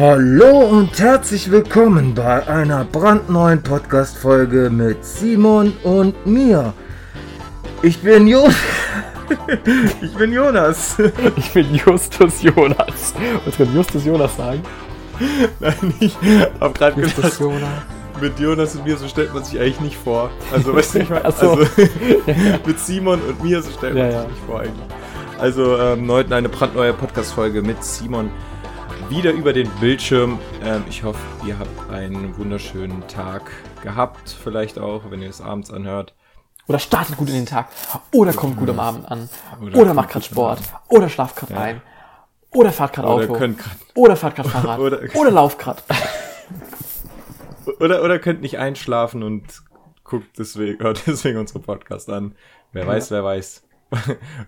Hallo und herzlich willkommen bei einer brandneuen Podcast-Folge mit Simon und mir. Ich bin Jo. ich bin Jonas. Ich bin Justus Jonas. Was kann Justus Jonas sagen? Nein, ich hab gerade Justus gesagt, Jonas. mit Jonas und mir so stellt man sich eigentlich nicht vor. Also, weißt du, ich meine, so. also, mit Simon und mir so stellt man Ja, sich ja. nicht vor eigentlich. Also, ähm, heute eine brandneue Podcast-Folge mit Simon. Wieder über den Bildschirm. Ähm, ich hoffe, ihr habt einen wunderschönen Tag gehabt. Vielleicht auch, wenn ihr es abends anhört. Oder startet gut in den Tag. Oder kommt gut am Abend an. Oder Oder, macht gerade Sport. Oder schlaft gerade Ja. ein. Oder fahrt gerade Oder Auto. könnt grad, Oder fahrt gerade Fahrrad. Oder- Oder, lauft gerade. oder, oder könnt nicht einschlafen und guckt deswegen, hört deswegen unsere Podcast an. Wer weiß, wer weiß.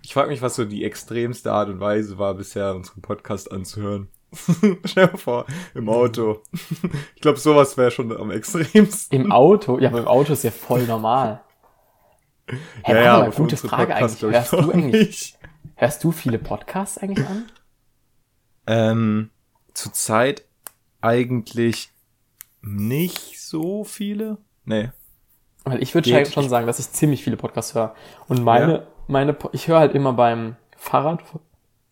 Ich frage mich, was so die extremste Art und Weise war, bisher unseren Podcast anzuhören. Stell dir vor, im Auto. Ich glaube, sowas wäre schon am extremsten. Im Auto? Ja, aber im Auto ist ja voll normal. Hä, warte mal, für gute Frage Podcasts, eigentlich. Hörst du eigentlich, nicht. hörst du viele Podcasts eigentlich an? Ähm, zurzeit eigentlich nicht so viele. Nee. Weil ich würde schon sagen, dass ich ziemlich viele Podcasts höre. Und meine, Ja. meine, ich höre halt immer beim Fahrrad,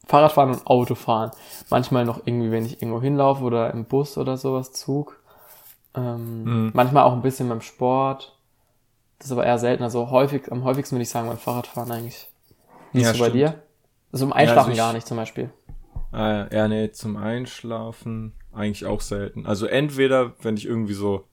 Fahrradfahren und Autofahren. Manchmal noch irgendwie, wenn ich irgendwo hinlaufe oder im Bus oder sowas, Zug. Ähm, Mhm. Manchmal auch ein bisschen beim Sport. Das ist aber eher selten. Also häufig, am häufigsten würde ich sagen beim Fahrradfahren eigentlich. Wie ist Ja, es so bei dir? Also im Einschlafen ich- gar nicht zum Beispiel. Äh, ja, nee, zum Einschlafen eigentlich auch selten. Also entweder, wenn ich irgendwie so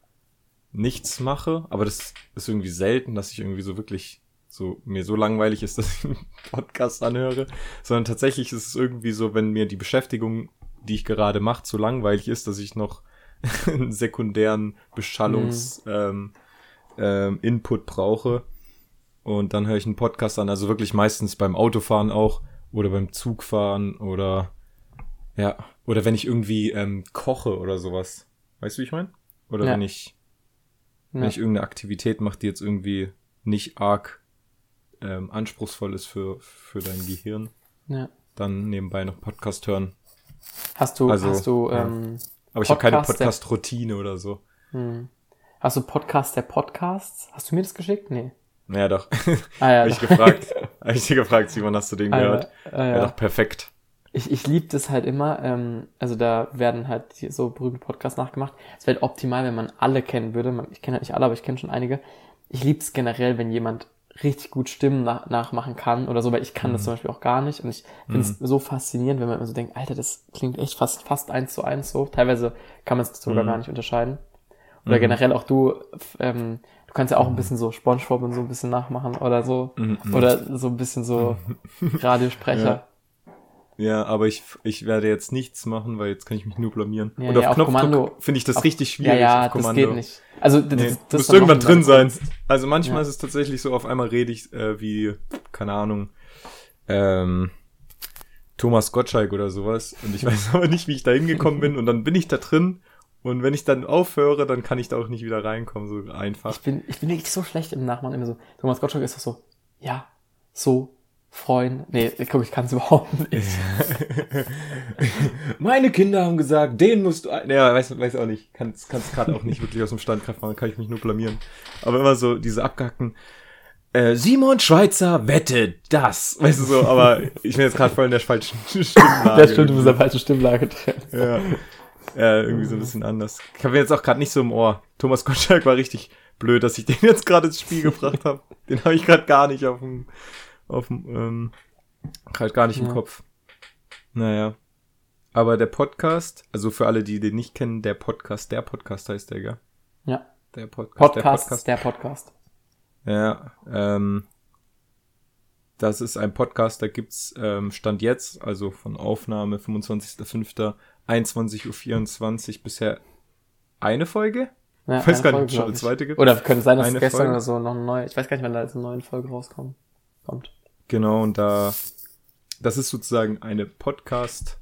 nichts mache, aber das ist irgendwie selten, dass ich irgendwie so wirklich so mir so langweilig ist, dass ich einen Podcast anhöre, sondern tatsächlich ist es irgendwie so, wenn mir die Beschäftigung, die ich gerade mache, so langweilig ist, dass ich noch einen sekundären Beschallungs ähm, ähm, Input brauche und dann höre ich einen Podcast an, also wirklich meistens beim Autofahren auch oder beim Zugfahren oder ja, oder wenn ich irgendwie ähm, koche oder sowas. Weißt du, wie ich meine? Oder Ja. wenn ich wenn Ja. ich irgendeine Aktivität mache, die jetzt irgendwie nicht arg ähm, anspruchsvoll ist für, für dein Gehirn, Ja. dann nebenbei noch Podcast hören. Hast du, Also, hast du, ja. ähm, Aber ich habe keine Podcast-Routine oder so. hm. hast du Podcast der Podcasts? Hast du mir das geschickt? Nee. Naja, doch. Ah ja. Habe ich gefragt. Habe ich dir gefragt, Simon, hast du den Ah, gehört? Ah, Ja, ja. doch, perfekt. Ich, ich liebe das halt immer. Ähm, also da werden halt so berühmte Podcasts nachgemacht. Es wäre halt optimal, wenn man alle kennen würde. Ich kenne halt nicht alle, aber ich kenne schon einige. Ich liebe es generell, wenn jemand richtig gut Stimmen nach, nachmachen kann oder so, weil ich kann das zum Beispiel auch gar nicht. Und ich finde es so faszinierend, wenn man immer so denkt, Alter, das klingt echt fast, fast eins zu eins so. Teilweise kann man es sogar Mhm. gar nicht unterscheiden. Oder Mhm. generell auch du, ähm, du kannst ja auch ein bisschen so Spongebob und so ein bisschen nachmachen oder so. Mhm, mhm. Oder so ein bisschen so Radiosprecher. Ja, aber ich, ich werde jetzt nichts machen, weil jetzt kann ich mich nur blamieren. Ja, Und ja, auf auf Knopfdruck Kommando. finde ich das Auf- richtig schwierig. Ja, ja, das Kommando. geht nicht. Also das, Nee, das, du das musst dann irgendwann drin sein. Also manchmal Ja. ist es tatsächlich so, auf einmal rede ich äh, wie, keine Ahnung, ähm, Thomas Gottschalk oder sowas. Und ich weiß aber nicht, wie ich da hingekommen bin. Und dann bin ich da drin. Und wenn ich dann aufhöre, dann kann ich da auch nicht wieder reinkommen, so einfach. Ich bin, ich bin wirklich so schlecht im Nachmachen. Immer so, Thomas Gottschalk ist doch so, ja, so, freuen. Nee, guck, ich kann es überhaupt nicht. Meine Kinder haben gesagt, den musst du. ein- Ja, weiß, weiß auch nicht. Kannst kannst gerade auch nicht wirklich aus dem Standkraft machen, kann ich mich nur blamieren. Aber immer so diese abgehackten. Äh, Simon Schweizer wettet das. Weißt du so, aber ich bin jetzt gerade voll in der falschen Stimmlage. Das stimmt, du bist der falsche Stimmlage drin. Ja. ja, irgendwie so ein bisschen anders. Ich habe jetzt auch gerade nicht so im Ohr. Thomas Gottschalk war richtig blöd, dass ich den jetzt gerade ins Spiel gebracht habe. Den habe ich gerade gar nicht auf dem, auf dem, ähm, gerade gar nicht im Ja. Kopf. Naja. Aber der Podcast, also für alle, die den nicht kennen, der Podcast, der Podcast heißt der, gell? Ja. Der Podcast, Podcast, der Podcast. ja, ähm, das ist ein Podcast, da gibt's ähm, Stand jetzt, also von Aufnahme 25.05.21.24 Uhr bisher eine Folge. Ja, Ich weiß gar nicht, Folge, ob es schon eine zweite gibt. Oder könnte sein, dass Eine es gestern Folge. oder so noch eine neue, ich weiß gar nicht, wann da jetzt eine neue Folge rauskommt. Kommt. Genau, und da, das ist sozusagen eine Podcast,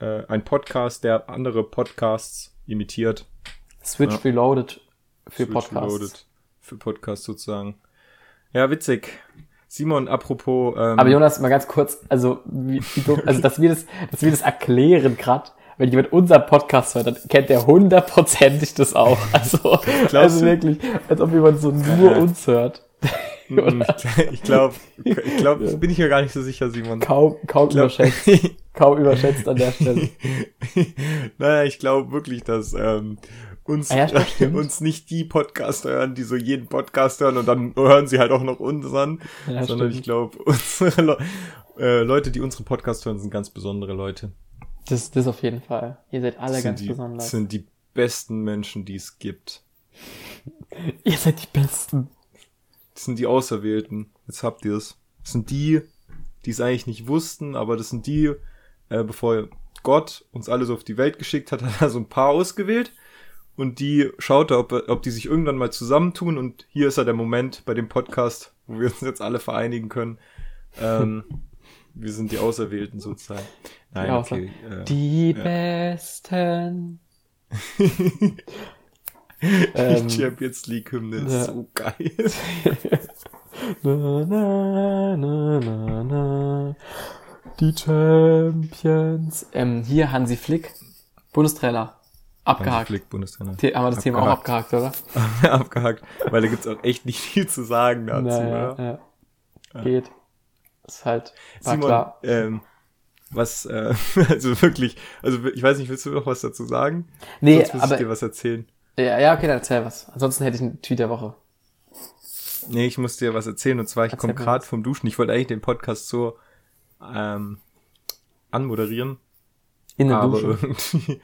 äh, ein Podcast, der andere Podcasts imitiert. Switch Ja. Reloaded für Switch Podcasts. Reloaded. Für Podcasts sozusagen. Ja, witzig. Simon, apropos, ähm, Aber Jonas, mal ganz kurz, also wie, wie dumm, also dass wir das, dass wir das erklären grad, wenn jemand unser Podcast hört, dann kennt der hundertprozentig das auch. Also, also wirklich, als ob jemand so nur uns hört. Mm, ich glaube, ich glaube, ja. bin ich mir gar nicht so sicher, Simon. Kaum, kaum glaub, überschätzt. kaum überschätzt an der Stelle. naja, ich glaube wirklich, dass ähm, uns, ah ja, uns nicht die Podcaster hören, die so jeden Podcast hören und dann hören sie halt auch noch unseren, ja, sondern stimmt. ich glaube, unsere Le äh, Leute, die unseren Podcast hören, sind ganz besondere Leute. Das, das auf jeden Fall. Ihr seid alle ganz die, besonders. Das sind die besten Menschen, die es gibt. Ihr seid die Besten. Das sind die Auserwählten. Jetzt habt ihr es. Das sind die, die es eigentlich nicht wussten, aber das sind die, äh, bevor Gott uns alle so auf die Welt geschickt hat, hat er so ein paar ausgewählt und die schaut er, ob, ob die sich irgendwann mal zusammentun und hier ist ja der Moment bei dem Podcast, wo wir uns jetzt alle vereinigen können. Ähm, wir sind die Auserwählten sozusagen. Nein, ja, okay. Äh, die ja. Besten. ähm, die Champions League Hymne ist ja. so geil. na, na, na, na, na. Die Champions. Ähm, hier Hansi Flick, Bundestrainer. Abgehakt. Flick, Bundestrainer. haben wir das abgehakt. Thema auch abgehakt, oder? abgehakt, weil da gibt's auch echt nicht viel zu sagen dazu, naja, oder? Ja. ja. Geht. Ist halt, Simon, klar. Ähm, was, äh, also wirklich, also ich weiß nicht, willst du noch was dazu sagen? Nee, Sonst muss aber, ich dir was erzählen. Ja, ja, okay, dann erzähl was. Ansonsten hätte ich einen Tweet der Woche. Nee, ich muss dir was erzählen und zwar, ich komme gerade vom Duschen. Ich wollte eigentlich den Podcast so ähm, anmoderieren. In der aber Dusche. irgendwie.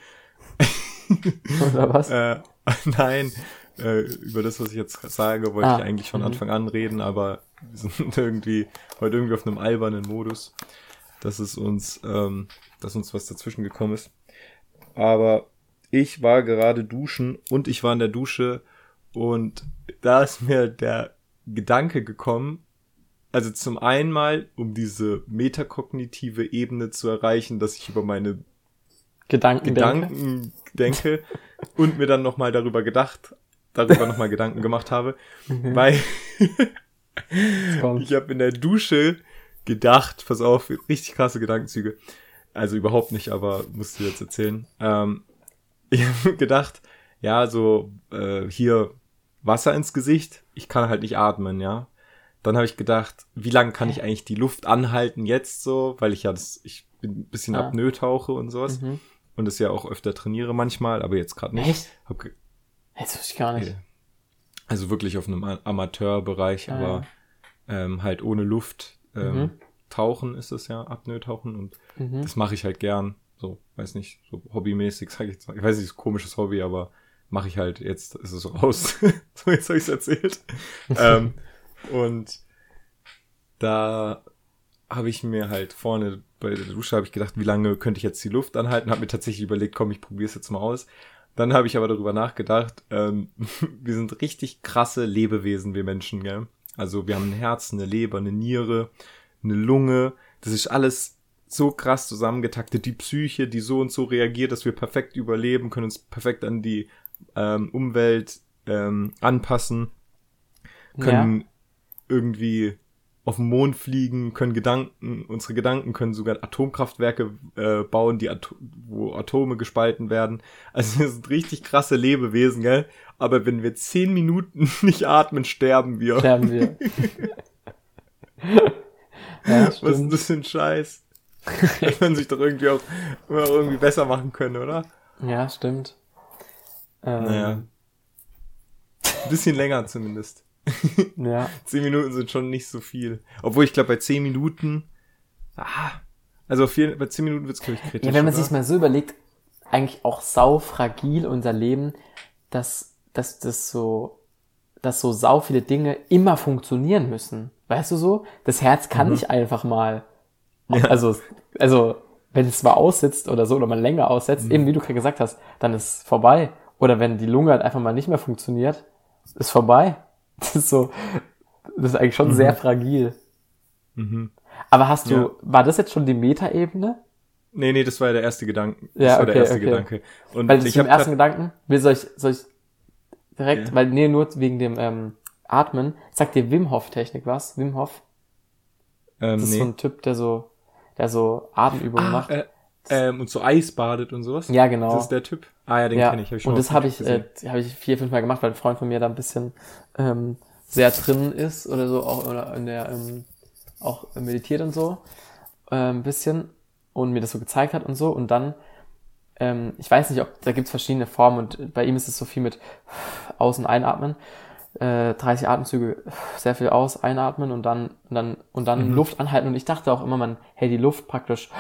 Oder was? Äh, nein, äh, über das, was ich jetzt sage, wollte ah, ich eigentlich von mhm. Anfang an reden, aber wir sind irgendwie heute irgendwie auf einem albernen Modus, dass es uns, ähm, dass uns was dazwischen gekommen ist. Aber ich war gerade duschen und ich war in der Dusche und da ist mir der Gedanke gekommen, also zum einen mal, um diese metakognitive Ebene zu erreichen, dass ich über meine Gedanken, Gedanken denke, denke und mir dann nochmal darüber gedacht, darüber nochmal Gedanken gemacht habe, mhm. weil ich habe in der Dusche gedacht, pass auf, richtig krasse Gedankenzüge. Also überhaupt nicht, aber musst du jetzt erzählen. Ähm, ich habe gedacht, ja, so äh, hier Wasser ins Gesicht, ich kann halt nicht atmen, ja. Dann habe ich gedacht, wie lange kann ich eigentlich die Luft anhalten jetzt so, weil ich ja das, ich bin ein bisschen ah. Apnoe tauche und sowas. Mhm. Und das ja auch öfter trainiere manchmal, aber jetzt gerade nicht. Echt? Hab Jetzt wusste ich gar nicht. Also wirklich auf einem Amateurbereich, ah, aber ja. ähm, halt ohne Luft ähm, mhm. tauchen ist es ja, Apnoe tauchen und mhm. das mache ich halt gern. So, weiß nicht, so hobbymäßig, sag ich jetzt mal. Ich weiß nicht, ist ein komisches Hobby, aber mache ich halt, jetzt ist es raus. so, jetzt habe ich es erzählt. ähm, und da habe ich mir halt vorne bei der Dusche habe ich gedacht, wie lange könnte ich jetzt die Luft anhalten? Habe mir tatsächlich überlegt, komm, ich probiere es jetzt mal aus. Dann habe ich aber darüber nachgedacht, ähm, wir sind richtig krasse Lebewesen, wir Menschen, gell? Also wir haben ein Herz, eine Leber, eine Niere, eine Lunge. Das ist alles so krass zusammengetaktet, die Psyche, die so und so reagiert, dass wir perfekt überleben, können uns perfekt an die ähm, Umwelt ähm, anpassen, können ja. irgendwie auf dem Mond fliegen, können Gedanken, unsere Gedanken können sogar Atomkraftwerke äh, bauen, die Ato wo Atome gespalten werden. Also wir sind richtig krasse Lebewesen, gell? Aber wenn wir zehn Minuten nicht atmen, sterben wir. Sterben wir. ja, Was ist das für ein Scheiß? Dass man sich doch irgendwie auch immer irgendwie besser machen können, oder? Ja, stimmt. Ähm, naja. Ein bisschen länger zumindest. ja. Zehn Minuten sind schon nicht so viel. Obwohl ich glaube, bei zehn Minuten. Ah, also auf jeden, bei zehn Minuten wird's glaube ich, kritisch. Ja, wenn man sich mal so überlegt, eigentlich auch sau fragil unser Leben, dass, dass das so, dass so sau viele Dinge immer funktionieren müssen. Weißt du so? Das Herz kann mhm. nicht einfach mal. Ja. Also, also, wenn es mal aussetzt oder so, oder man länger aussetzt, mhm. eben wie du gerade gesagt hast, dann ist vorbei. Oder wenn die Lunge halt einfach mal nicht mehr funktioniert, ist vorbei. Das ist so, das ist eigentlich schon mhm. sehr fragil. Mhm. Aber hast du, ja. war das jetzt schon die Metaebene? Nee, nee, das war ja der erste Gedanke. Das ja, war okay, der erste okay. Gedanke. Und weil ich im ersten Gedanken, will soll ich, soll ich direkt, ja. weil, nee, nur wegen dem ähm, Atmen. Sagt dir Wim Hof Technik was? Wim Hof? Ähm, das ist nee. so ein Typ, der so, der so Atemübungen ah, macht. Äh, ähm, und so Eis badet und sowas. Ja, genau. Das ist der Typ. Ah ja, den ja. kenne ich. Hab ich schon und das habe ich, äh, habe ich vier, fünf Mal gemacht, weil ein Freund von mir da ein bisschen ähm, sehr drin ist oder so, auch oder in der ähm, auch meditiert und so äh, ein bisschen und mir das so gezeigt hat und so und dann ähm, ich weiß nicht, ob da gibt's verschiedene Formen und bei ihm ist es so viel mit Außen einatmen, äh, 30 Atemzüge, sehr viel aus, einatmen und dann und dann und dann Mhm. Luft anhalten und ich dachte auch immer, man hält die Luft praktisch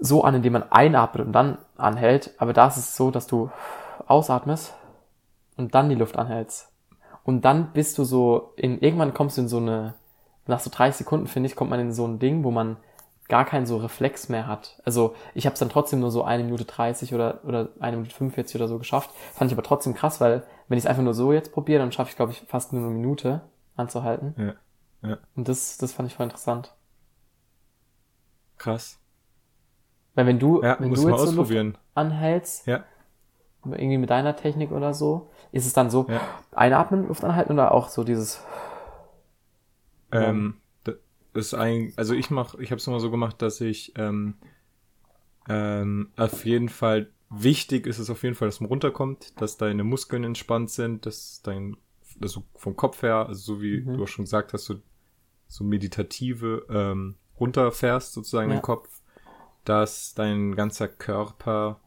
so an, indem man einatmet und dann anhält, aber da ist es so, dass du ausatmest und dann die Luft anhältst. Und dann bist du so in irgendwann kommst du in so eine nach so 30 Sekunden finde ich, kommt man in so ein Ding, wo man gar keinen so Reflex mehr hat. Also ich habe es dann trotzdem nur so eine Minute 30 oder, oder eine Minute 45 oder so geschafft. Fand ich aber trotzdem krass, weil wenn ich es einfach nur so jetzt probiere, dann schaffe ich, glaube ich, fast nur eine Minute anzuhalten. Ja. Ja. Und das, das fand ich voll interessant. Krass. Weil wenn du, Ja, wenn du jetzt so Luft anhältst, Ja. irgendwie mit deiner Technik oder so, ist es dann so Ja. einatmen, Luft anhalten oder auch so dieses Ähm, ist ein, also ich mach, ich habe es immer so gemacht, dass ich ähm, ähm, auf jeden Fall wichtig ist es auf jeden Fall, dass man runterkommt, dass deine Muskeln entspannt sind, dass dein, also vom Kopf her, also so wie Mhm. du auch schon gesagt hast, so, so meditative ähm, runterfährst sozusagen Ja. den Kopf, dass dein ganzer Körper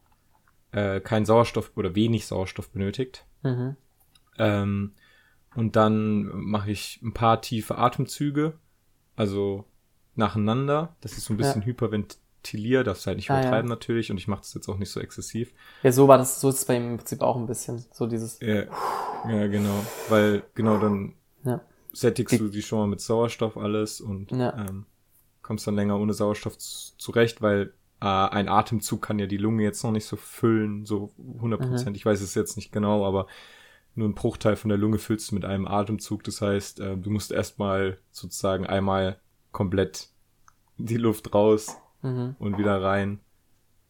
äh, keinen Sauerstoff oder wenig Sauerstoff benötigt. mhm. Ähm, und dann mache ich ein paar tiefe Atemzüge, also nacheinander. Das ist so ein bisschen Ja. hyperventilier, darfst halt nicht Ah, ja. übertreiben natürlich und ich mache das jetzt auch nicht so exzessiv. Ja, so war das, so ist es bei ihm im Prinzip auch ein bisschen. So dieses, Ja, ja genau, weil genau dann ja. sättigst du die schon mal mit Sauerstoff alles und Ja. ähm, kommst dann länger ohne Sauerstoff zurecht, weil äh, ein Atemzug kann ja die Lunge jetzt noch nicht so füllen, so 100 Prozent. Mhm. Ich weiß es jetzt nicht genau, aber nur ein Bruchteil von der Lunge füllst mit einem Atemzug. Das heißt, äh, du musst erstmal sozusagen einmal komplett die Luft raus Mhm. und wieder rein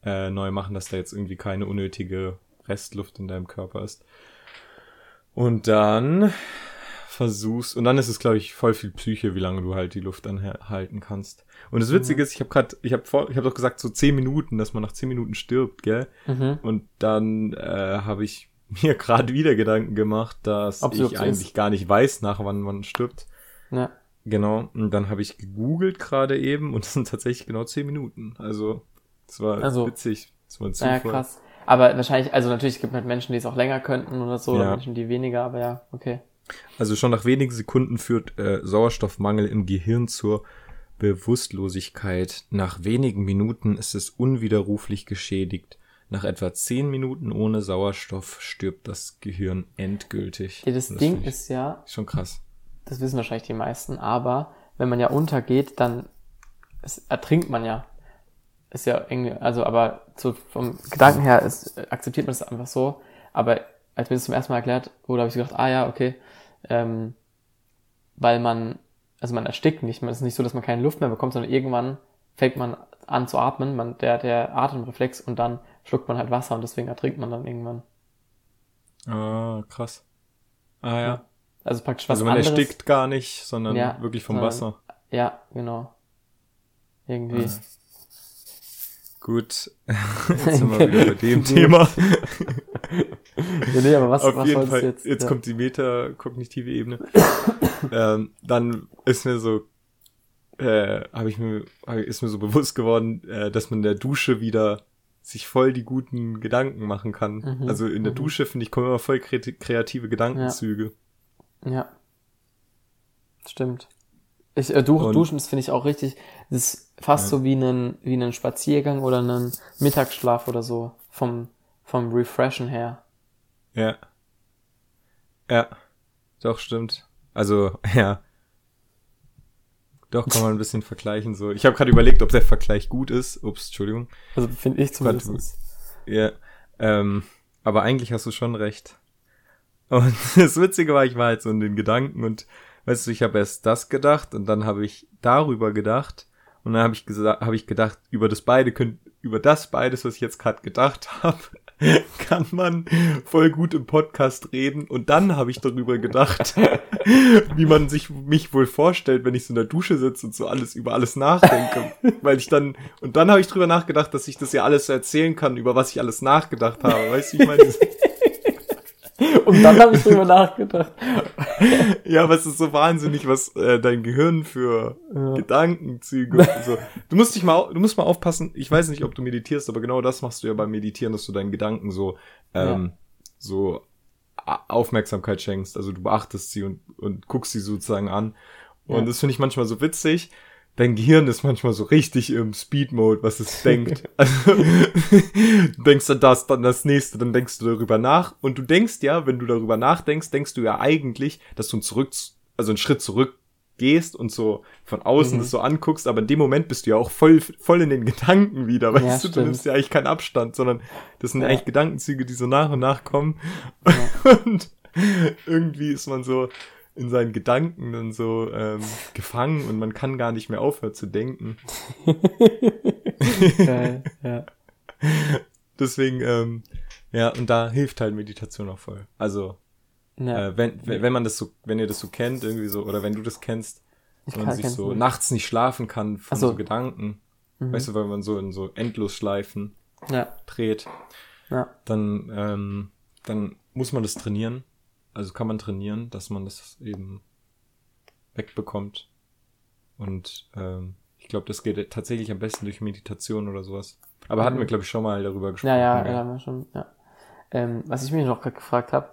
äh, neu machen, dass da jetzt irgendwie keine unnötige Restluft in deinem Körper ist. Und dann versuchst, und dann ist es, glaube ich, voll viel Psyche, wie lange du halt die Luft anhalten kannst. Und das Witzige ist, ich habe gerade, ich habe vor, ich habe doch gesagt, so zehn Minuten, dass man nach zehn Minuten stirbt, gell? Mhm. Und dann äh, habe ich mir gerade wieder Gedanken gemacht, dass überhaupt ich eigentlich ist. gar nicht weiß, nach wann man stirbt. Ja. Genau. Und dann habe ich gegoogelt gerade eben und es sind tatsächlich genau zehn Minuten. Also, das war Also. witzig. Das war ein Ja, Zufall. krass. Aber wahrscheinlich, also natürlich es gibt halt Menschen, die es auch länger könnten oder so, oder Ja. Menschen, die weniger, aber ja, okay. Also schon nach wenigen Sekunden führt äh, Sauerstoffmangel im Gehirn zur Bewusstlosigkeit. Nach wenigen Minuten ist es unwiderruflich geschädigt. Nach etwa zehn Minuten ohne Sauerstoff stirbt das Gehirn endgültig. Ja, das Und Ding ist ja, schon krass. das wissen wahrscheinlich die meisten, aber wenn man ja untergeht, dann ertrinkt man ja. Ist ja irgendwie, also aber so vom Gedanken her ist, akzeptiert man das einfach so. Aber als mir das zum ersten Mal erklärt wurde, habe ich gedacht, ah ja, okay, ähm, weil man, also man erstickt nicht, man es ist nicht so, dass man keine Luft mehr bekommt, sondern irgendwann fängt man an zu atmen, man, der, der Atemreflex und dann schluckt man halt Wasser und deswegen ertrinkt man dann irgendwann. Ah, krass. Ah ja. Also praktisch was Also man anderes. erstickt gar nicht, sondern Ja, wirklich vom sondern- Wasser. Ja, genau. Irgendwie. Ah. Gut. Jetzt sind wir wieder bei dem Thema. Ja, nee, aber was, Auf was jeden Fall, jetzt, jetzt? ja. kommt die metakognitive Ebene. ähm, dann ist mir so, äh, habe ich mir, ist mir so bewusst geworden, äh, dass man in der Dusche wieder sich voll die guten Gedanken machen kann. Mhm, Also in der mhm. Dusche, finde ich, kommen immer voll kreati- kreative Gedankenzüge. Ja. Stimmt. Ich, äh, du, Und- Duschen, das finde ich auch richtig. Das ist fast Ja. so wie ein, wie ein Spaziergang oder ein Mittagsschlaf oder so. Vom, vom Refreshen her. Ja. Ja. Doch, stimmt. Also, ja. Doch, kann man ein bisschen vergleichen so. Ich habe gerade überlegt, ob der Vergleich gut ist. Ups, Entschuldigung. Also finde ich zumindest. Ja, ähm, aber eigentlich hast du schon recht. Und das Witzige war, ich war halt so in den Gedanken und weißt du, ich habe erst das gedacht und dann habe ich darüber gedacht und dann habe ich gesagt, habe ich gedacht, über das beide könnt, über das beides, was ich jetzt gerade gedacht habe, kann man voll gut im Podcast reden. Und dann habe ich darüber gedacht, wie man sich mich wohl vorstellt, wenn ich so in der Dusche sitze und so alles über alles nachdenke. Weil ich dann, und dann habe ich drüber nachgedacht, dass ich das ja alles erzählen kann, über was ich alles nachgedacht habe. Weißt du, ich meine, Und dann habe ich drüber nachgedacht. ja, aber es ist so wahnsinnig, was äh, dein Gehirn für ja. Gedankenzüge. So. Du musst dich mal, du musst mal aufpassen. Ich weiß nicht, ob du meditierst, aber genau das machst du ja beim Meditieren, dass du deinen Gedanken so, ähm, ja. so Aufmerksamkeit schenkst. Also du beachtest sie und, und guckst sie sozusagen an. Und ja. das finde ich manchmal so witzig, dein Gehirn ist manchmal so richtig im Speed-Mode, was es denkt. Also, denkst du das, dann das nächste, dann denkst du darüber nach. Und du denkst ja, wenn du darüber nachdenkst, denkst du ja eigentlich, dass du einen zurück, also einen Schritt zurück gehst und so von außen mhm. das so anguckst, aber in dem Moment bist du ja auch voll, voll in den Gedanken wieder, weißt ja, du, stimmt. du nimmst ja eigentlich keinen Abstand, sondern das sind ja. eigentlich Gedankenzüge, die so nach und nach kommen. Ja. Und irgendwie ist man so, in seinen Gedanken dann so ähm, gefangen und man kann gar nicht mehr aufhören zu denken. Geil, ja. Deswegen, ähm, ja, und da hilft halt Meditation auch voll. Also, ja. äh, wenn, wenn man das so, wenn ihr das so kennt, irgendwie so, oder wenn du das kennst, ich wenn man sich so nicht. nachts nicht schlafen kann von so. so. Gedanken, mhm. weißt du, weil man so in so Endlosschleifen ja. dreht, ja. dann, ähm, dann muss man das trainieren also kann man trainieren, dass man das eben wegbekommt. Und ähm, ich glaube, das geht tatsächlich am besten durch Meditation oder sowas. Aber mhm. hatten wir, glaube ich, schon mal darüber gesprochen. Ja, ja, ja, haben wir schon, ja. Ähm, was ich mich noch gerade gefragt habe,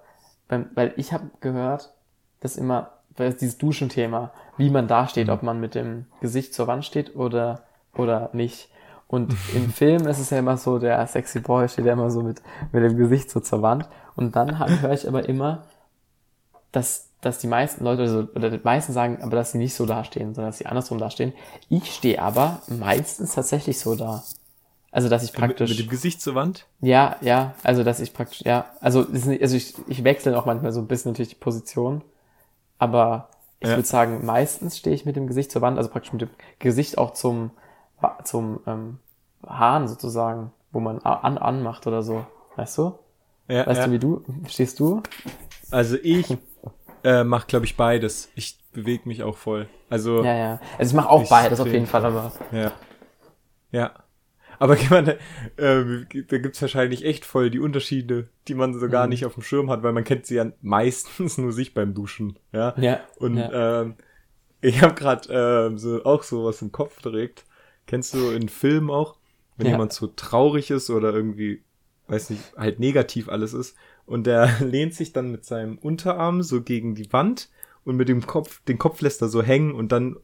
weil ich habe gehört, dass immer, weil dieses Duschenthema, wie man da steht, mhm. ob man mit dem Gesicht zur Wand steht oder, oder nicht. Und im Film ist es ja immer so, der sexy Boy steht ja immer so mit, mit dem Gesicht so zur Wand. Und dann höre ich aber immer, dass, dass die meisten Leute, also, oder die meisten sagen aber, dass sie nicht so dastehen, sondern dass sie andersrum dastehen. Ich stehe aber meistens tatsächlich so da. Also, dass ich praktisch. Mit, mit, dem Gesicht zur Wand? Ja, ja. Also, dass ich praktisch, ja. Also, also ich, ich wechsle auch manchmal so ein bisschen natürlich die Position. Aber ich ja. würde sagen, meistens stehe ich mit dem Gesicht zur Wand, also praktisch mit dem Gesicht auch zum, zum ähm, Hahn sozusagen, wo man an, anmacht oder so. Weißt du? Ja, weißt ja. du, wie du, stehst du? Also ich äh, mache, glaube ich, beides. Ich bewege mich auch voll. Also. Ja, ja. Also ich mache auch beides auf jeden Fall, aber. Ja. Ja. Aber man, äh, da gibt's wahrscheinlich echt voll die Unterschiede, die man so gar mhm. nicht auf dem Schirm hat, weil man kennt sie ja meistens nur sich beim Duschen. Ja. ja Und ja. Ähm, ich habe gerade äh, so auch so was im Kopf direkt. Kennst du in Filmen auch, wenn ja. jemand so traurig ist oder irgendwie, weiß nicht, halt negativ alles ist und der lehnt sich dann mit seinem Unterarm so gegen die Wand und mit dem Kopf, den Kopf lässt er so hängen und dann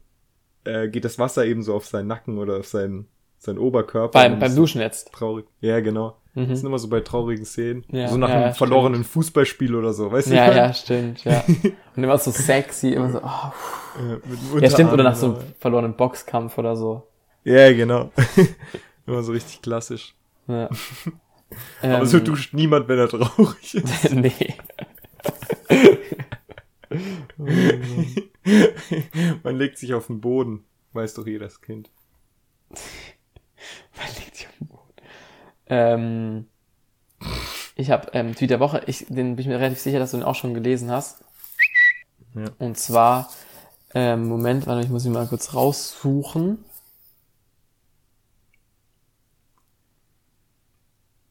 äh, geht das Wasser eben so auf seinen Nacken oder auf seinen, seinen Oberkörper. Beim, beim Duschen jetzt. Traurig. Ja, genau. Mhm. Das sind immer so bei traurigen Szenen. Ja, so nach ja, einem verlorenen stimmt. Fußballspiel oder so, weißt du? Ja, ja, stimmt, ja. Und immer so sexy, immer so, oh. Ja, ja stimmt, oder nach so einem verlorenen Boxkampf oder so. Ja, genau. immer so richtig klassisch. Ja. Aber ähm, so duscht niemand, wenn er traurig ist. nee. Man legt sich auf den Boden. Weiß doch jedes Kind. Man legt sich auf den Boden. Ähm, ich habe ähm, Tweet der Woche, ich, den bin ich mir relativ sicher, dass du den auch schon gelesen hast. Ja. Und zwar, ähm, Moment, warte, ich muss ihn mal kurz raussuchen.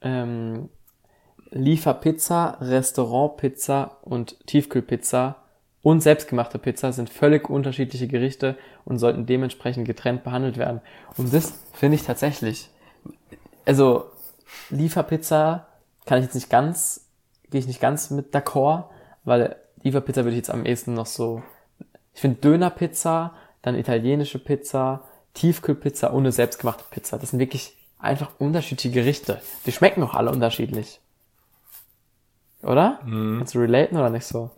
Ähm, Lieferpizza, Restaurantpizza und Tiefkühlpizza und selbstgemachte Pizza sind völlig unterschiedliche Gerichte und sollten dementsprechend getrennt behandelt werden. Und das finde ich tatsächlich. Also Lieferpizza kann ich jetzt nicht ganz, gehe ich nicht ganz mit d'accord, weil Lieferpizza würde ich jetzt am ehesten noch so. Ich finde Dönerpizza, dann italienische Pizza, Tiefkühlpizza und eine selbstgemachte Pizza. Das sind wirklich einfach unterschiedliche Gerichte. Die schmecken auch alle unterschiedlich. Oder? Mhm. Kannst du relaten oder nicht so?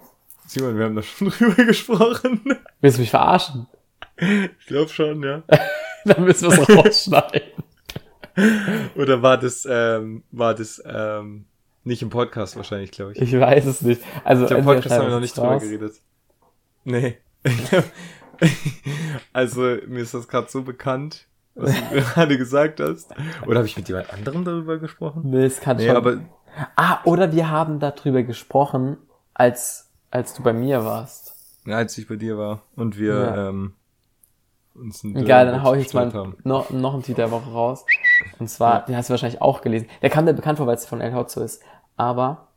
Simon, wir haben da schon drüber gesprochen. Willst du mich verarschen? Ich glaube schon, ja. Dann müssen wir es rausschneiden. Oder war das, ähm, war das, ähm, nicht im Podcast wahrscheinlich, glaube ich. Ich weiß es nicht. Also, ich im Podcast haben wir noch nicht drüber geredet. Nee. also, mir ist das gerade so bekannt was du gerade gesagt hast. Oder habe ich mit jemand anderem darüber gesprochen? Nee, es kann nee, schon. aber Ah, oder wir haben darüber gesprochen, als, als du bei mir warst. Ja, als ich bei dir war und wir Ja. ähm, uns ein Egal, dann hau ich jetzt mal haben. noch, noch einen Tweet der Woche raus. Und zwar, den hast du wahrscheinlich auch gelesen. Der kam dir bekannt vor, weil es von El Hotzo ist. Aber,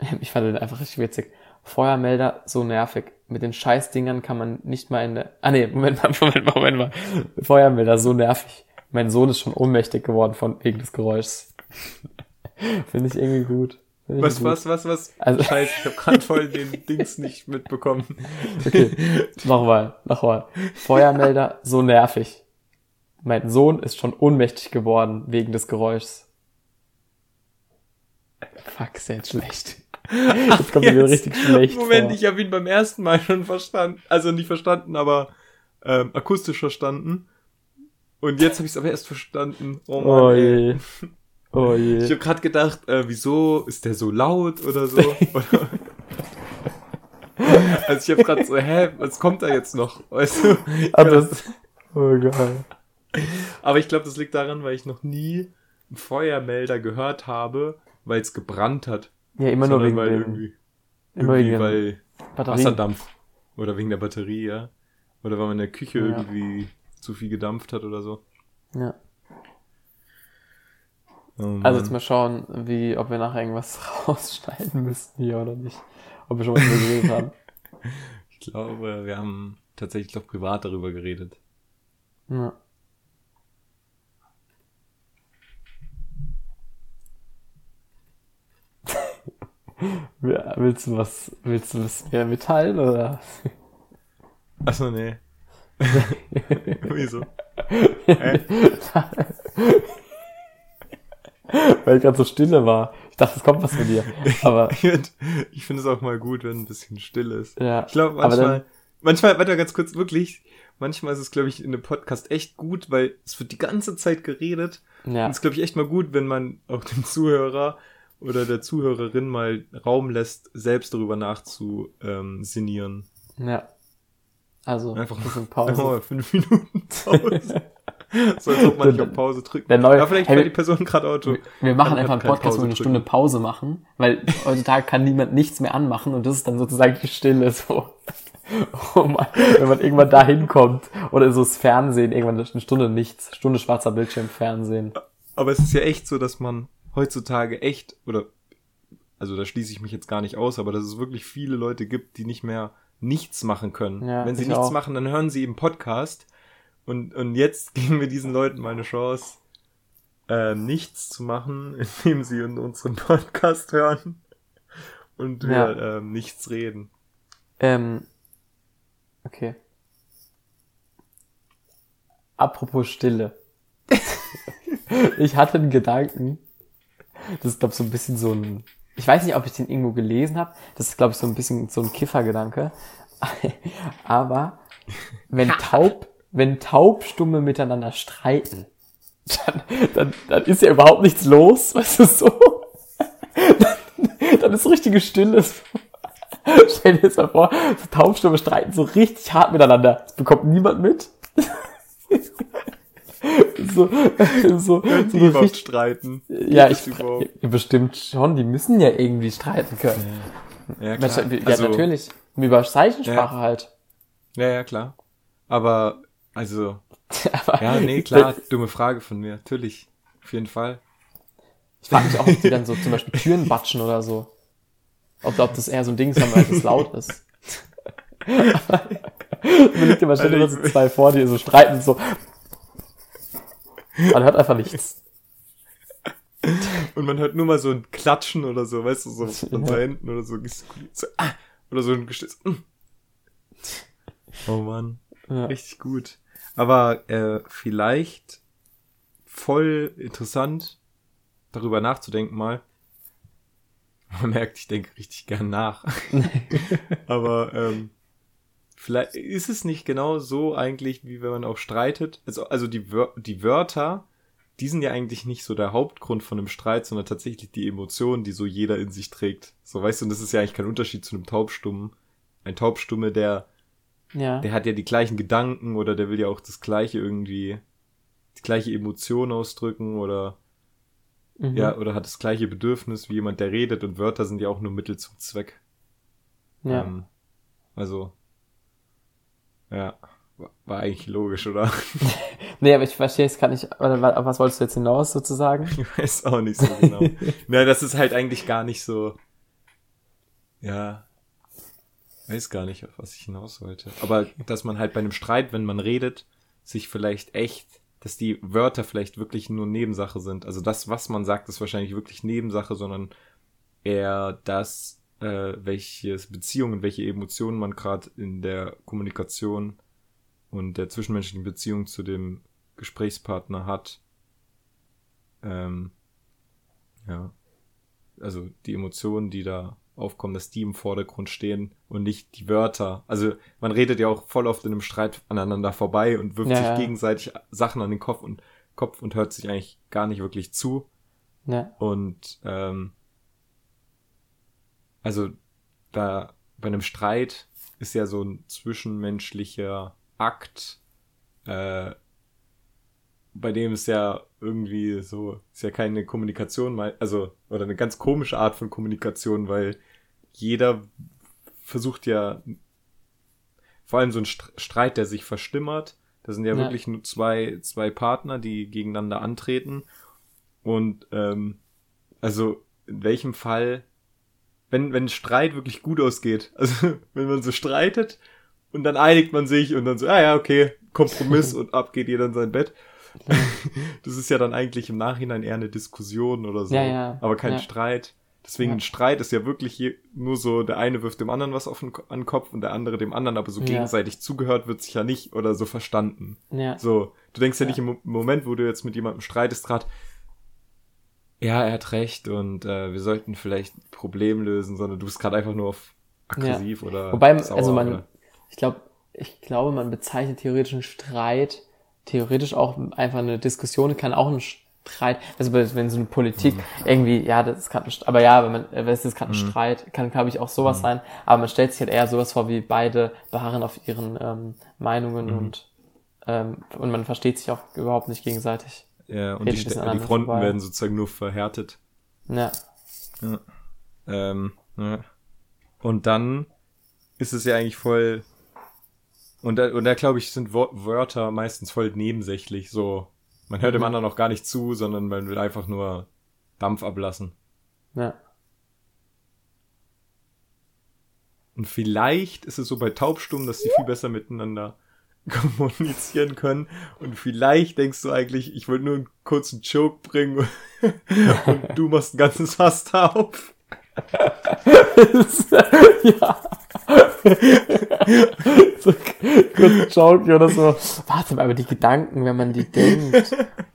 ich fand den einfach richtig witzig. Feuermelder, so nervig. Mit den Scheißdingern kann man nicht mal in der, ah nee, Moment mal, Moment mal, Moment mal. Feuermelder, so nervig. Mein Sohn ist schon ohnmächtig geworden von wegen des Geräuschs. Finde ich irgendwie gut. Ich Was, gut. was, was, was? Also- Scheiße, ich habe gerade voll den Dings nicht mitbekommen. Okay, nochmal, nochmal. Feuermelder, so nervig. Mein Sohn ist schon ohnmächtig geworden wegen des Geräuschs. Fuck, jetzt schlecht. Jetzt kommt mir richtig schlecht Moment, vor. ich habe ihn beim ersten Mal schon verstanden. Also nicht verstanden, aber ähm, akustisch verstanden. Und jetzt habe ich es aber erst verstanden. Oh Mann, Oh je. Oh Ich je. habe gerade gedacht, äh, wieso ist der so laut oder so? Oder also ich habe gerade so, hä, was kommt da jetzt noch? Weißt du? Aber das, oh geil. Aber ich glaube, das liegt daran, weil ich noch nie einen Feuermelder gehört habe, weil es gebrannt hat. Ja, immer nur wegen weil dem irgendwie, immer irgendwie wegen weil Batterien. Wasserdampf oder wegen der Batterie, ja. Oder weil man in der Küche Ja. irgendwie zu viel gedampft hat oder so. Ja. Oh. Also jetzt mal schauen, wie, ob wir nachher irgendwas rausschneiden müssen hier oder nicht. Ob wir schon mal drüber geredet haben. ich glaube, wir haben tatsächlich doch privat darüber geredet. Ja. Willst du was, willst du was mehr mitteilen oder? Achso, nee. Wieso? Weil gerade so Stille war. Ich dachte, es kommt was von dir. Aber Ich find- ich finde es auch mal gut, wenn ein bisschen still ist. ja, Ich glaube, manchmal, manchmal, warte mal ganz kurz, wirklich, manchmal ist es, glaube ich, in einem Podcast echt gut, weil es wird die ganze Zeit geredet. ja, Und es ist, glaube ich, echt mal gut, wenn man auch dem Zuhörer oder der Zuhörerin mal Raum lässt, selbst darüber nachzusinnieren. Ähm, sinnieren. ja. Also, Einfach ein bisschen Einfach Pause. mal fünf Minuten Pause. so als ob man nicht auf Pause drückt. Der neue, Ja, vielleicht hey, fährt die Person gerade Auto. wir, wir machen einfach einen Podcast, wo wir eine Pause Stunde. Pause machen, weil heutzutage kann niemand nichts mehr anmachen und das ist dann sozusagen die Stille so. Oh Mann, wenn man irgendwann da hinkommt oder so das Fernsehen, irgendwann eine Stunde nichts, Stunde schwarzer Bildschirm Fernsehen. Aber es ist ja echt so, dass man heutzutage echt, oder, also da schließe ich mich jetzt gar nicht aus, aber dass es wirklich viele Leute gibt, die nicht mehr nichts machen können. Ja, Wenn sie ich nichts auch. machen, dann hören sie eben Podcast. Und, und jetzt geben wir diesen Leuten mal eine Chance, äh, nichts zu machen, indem sie in unseren Podcast hören und wir ähm, nichts reden. Ähm, okay. Apropos Stille. ich hatte einen Gedanken. Das ist, glaube ich, so ein bisschen so ein. Ich weiß nicht, ob ich den irgendwo gelesen habe. Das ist, glaube ich, so ein bisschen so ein Kiffergedanke. Aber wenn taub, wenn Taubstumme miteinander streiten, dann, dann, dann ist ja überhaupt nichts los, weißt du so. Dann, dann ist richtige Stille. Stell dir jetzt mal vor, so Taubstumme streiten so richtig hart miteinander. Das bekommt niemand mit. So, so, so, Können die so überhaupt richtig, streiten? ja, ich, ja, bestimmt schon, die müssen ja irgendwie streiten können. Ja, Ja, klar. ja Also- natürlich. Über Zeichensprache Ja. halt. Ja, ja, klar. Aber, also, Aber ja, nee, klar, dumme Frage von mir. Natürlich. Auf jeden Fall. Ich frage mich auch, ob die dann so zum Beispiel Türen batschen oder so. Ob, ob das eher so ein Ding ist, weil es laut ist. Überleg dir mal, stell dir mal so ich- zwei vor, die so streiten, so. Man hört einfach nichts. Und man hört nur mal so ein Klatschen oder so, weißt du, so von so Händen oder so. So, ah, oder so ein Gestütz. Mm. Oh Mann, Ja. richtig gut. Aber äh, vielleicht voll interessant, darüber nachzudenken mal. Man merkt, ich denke richtig gern nach. Aber ähm, vielleicht ist es nicht genau so eigentlich, wie wenn man auch streitet. Also, also die, Wör die Wörter, die sind ja eigentlich nicht so der Hauptgrund von einem Streit, sondern tatsächlich die Emotionen, die so jeder in sich trägt. So, weißt du, und das ist ja eigentlich kein Unterschied zu einem Taubstummen. Ein Taubstumme, der, Ja. der hat ja die gleichen Gedanken oder der will ja auch das gleiche irgendwie, die gleiche Emotion ausdrücken oder Mhm. ja, oder hat das gleiche Bedürfnis wie jemand, der redet und Wörter sind ja auch nur Mittel zum Zweck. Ja. Ähm, also, ja, war- eigentlich logisch, oder? Nee, aber ich verstehe es gerade nicht. Oder was wolltest du jetzt hinaus sozusagen? Ich weiß auch nicht so genau. Na, das ist halt eigentlich gar nicht so, ja, weiß gar nicht, auf was ich hinaus wollte. Aber, dass man halt bei einem Streit, wenn man redet, sich vielleicht echt, dass die Wörter vielleicht wirklich nur Nebensache sind. Also das, was man sagt, ist wahrscheinlich wirklich Nebensache, sondern eher das, äh, welches Beziehungen, welche Emotionen man gerade in der Kommunikation und der zwischenmenschlichen Beziehung zu dem Gesprächspartner hat. Ähm, ja. Also die Emotionen, die da aufkommen, dass die im Vordergrund stehen und nicht die Wörter. Also man redet ja auch voll oft in einem Streit aneinander vorbei und wirft Ja, sich ja. gegenseitig Sachen an den Kopf und Kopf und hört sich eigentlich gar nicht wirklich zu. Ja. Und ähm, also da bei einem Streit ist ja so ein zwischenmenschlicher Akt, äh, bei dem es ja irgendwie so, ist ja keine Kommunikation, also, oder eine ganz komische Art von Kommunikation, weil jeder versucht ja, vor allem so ein St- Streit, der sich verstimmert, da sind ja, Ja. wirklich nur zwei, zwei Partner, die gegeneinander antreten und ähm, also in welchem Fall, wenn, wenn Streit wirklich gut ausgeht, also wenn man so streitet und dann einigt man sich und dann so, ah ja, okay, Kompromiss und ab geht jeder in sein Bett. Das ist ja dann eigentlich im Nachhinein eher eine Diskussion oder so, Ja, ja, aber kein ja. Streit. Deswegen ein Streit ist ja wirklich nur so, der eine wirft dem anderen was auf den, an den Kopf und der andere dem anderen, aber so gegenseitig zugehört wird sich ja nicht oder so verstanden. Ja. So, du denkst ja, nicht im Mo- Moment, wo du jetzt mit jemandem streitest, gerade, ja, er hat recht und äh, wir sollten vielleicht ein Problem lösen, sondern du bist gerade einfach nur auf aggressiv oder Wobei, sauer also man, oder, ich glaube, ich glaube, man bezeichnet theoretisch einen Streit, theoretisch auch einfach eine Diskussion, kann auch ein Streit, also wenn so eine Politik Mhm. irgendwie, ja, das ist gerade ein, aber ja, wenn man, äh, wenn es jetzt gerade ein Mhm. Streit, kann glaube ich auch sowas Mhm. sein, aber man stellt sich halt eher sowas vor, wie beide beharren auf ihren ähm, Meinungen Mhm. und ähm, und man versteht sich auch überhaupt nicht gegenseitig. Ja, und die, die Fronten vorbei. werden sozusagen nur verhärtet. Ja, Ja. Ähm, ja. Und dann ist es ja eigentlich voll. Und da, und da glaube ich, sind Wörter meistens voll nebensächlich. So, man hört dem Mhm. anderen auch gar nicht zu, sondern man will einfach nur Dampf ablassen. ja, Und vielleicht ist es so bei Taubstummen, dass die viel besser miteinander kommunizieren können. Und vielleicht denkst du eigentlich, ich wollte nur einen kurzen Joke bringen und du machst ein ganzes Fass auf. ja. so kurz Joke oder so. Warte mal, aber die Gedanken, wenn man die denkt,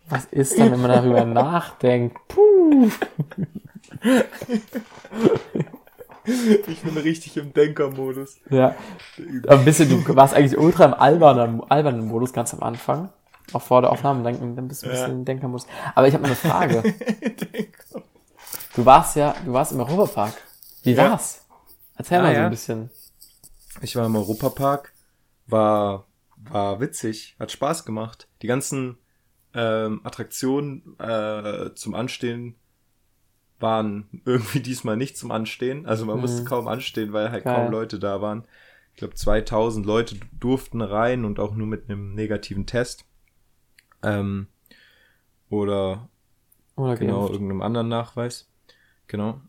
was ist dann, wenn man darüber nachdenkt? Puh. Ich bin richtig im Denkermodus. Ja. Aber ein bisschen, du warst eigentlich ultra im albernen, albernen Modus ganz am Anfang. Auch vor der Aufnahme, dann, dann bist du ein bisschen Ja. im Denkermodus. Aber ich habe mal eine Frage. Du warst ja, du warst im Europapark. Wie Ja. war's? Erzähl Ah, mal so ja. ein bisschen. Ich war im Europapark, war, war witzig, hat Spaß gemacht. Die ganzen ähm, Attraktionen äh, zum Anstehen waren irgendwie diesmal nicht zum Anstehen. Also man Mhm. musste kaum anstehen, weil halt Geil. kaum Leute da waren. Ich glaube 2000 Leute durften rein und auch nur mit einem negativen Test. Ähm, oder Oder genau, geimpft. irgendeinem anderen Nachweis. Genau.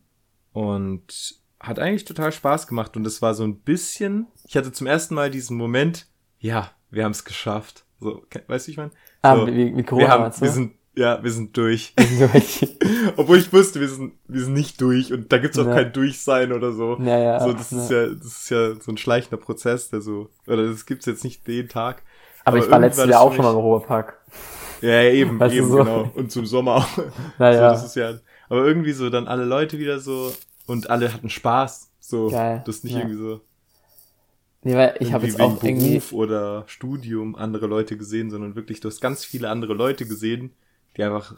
Und hat eigentlich total Spaß gemacht. Und es war so ein bisschen, ich hatte zum ersten Mal diesen Moment, ja, wir haben es geschafft. So, weißt du, ich meine? Ah, so, wie, wie Corona wir, haben, wir sind, ja, wir sind durch. Durch. Obwohl ich wusste, wir sind, wir sind nicht durch. Und da gibt's auch Ja. kein Durchsein oder so. ja, ja. so, das ist ja, das ist ja so ein schleichender Prozess, der so, oder das gibt's jetzt nicht jeden Tag. Aber, ich aber war irgendwie letztes war Jahr auch schon mal im Europapark. Ja, ja eben, Weißt eben, so. genau. Und zum Sommer auch. Naja. So, ja, aber irgendwie so dann alle Leute wieder so und alle hatten Spaß. So, Geil, das ist nicht ja. irgendwie so Nee, weil ich habe jetzt auch wegen irgendwie. Beruf oder Studium andere Leute gesehen, sondern wirklich, du hast ganz viele andere Leute gesehen, die einfach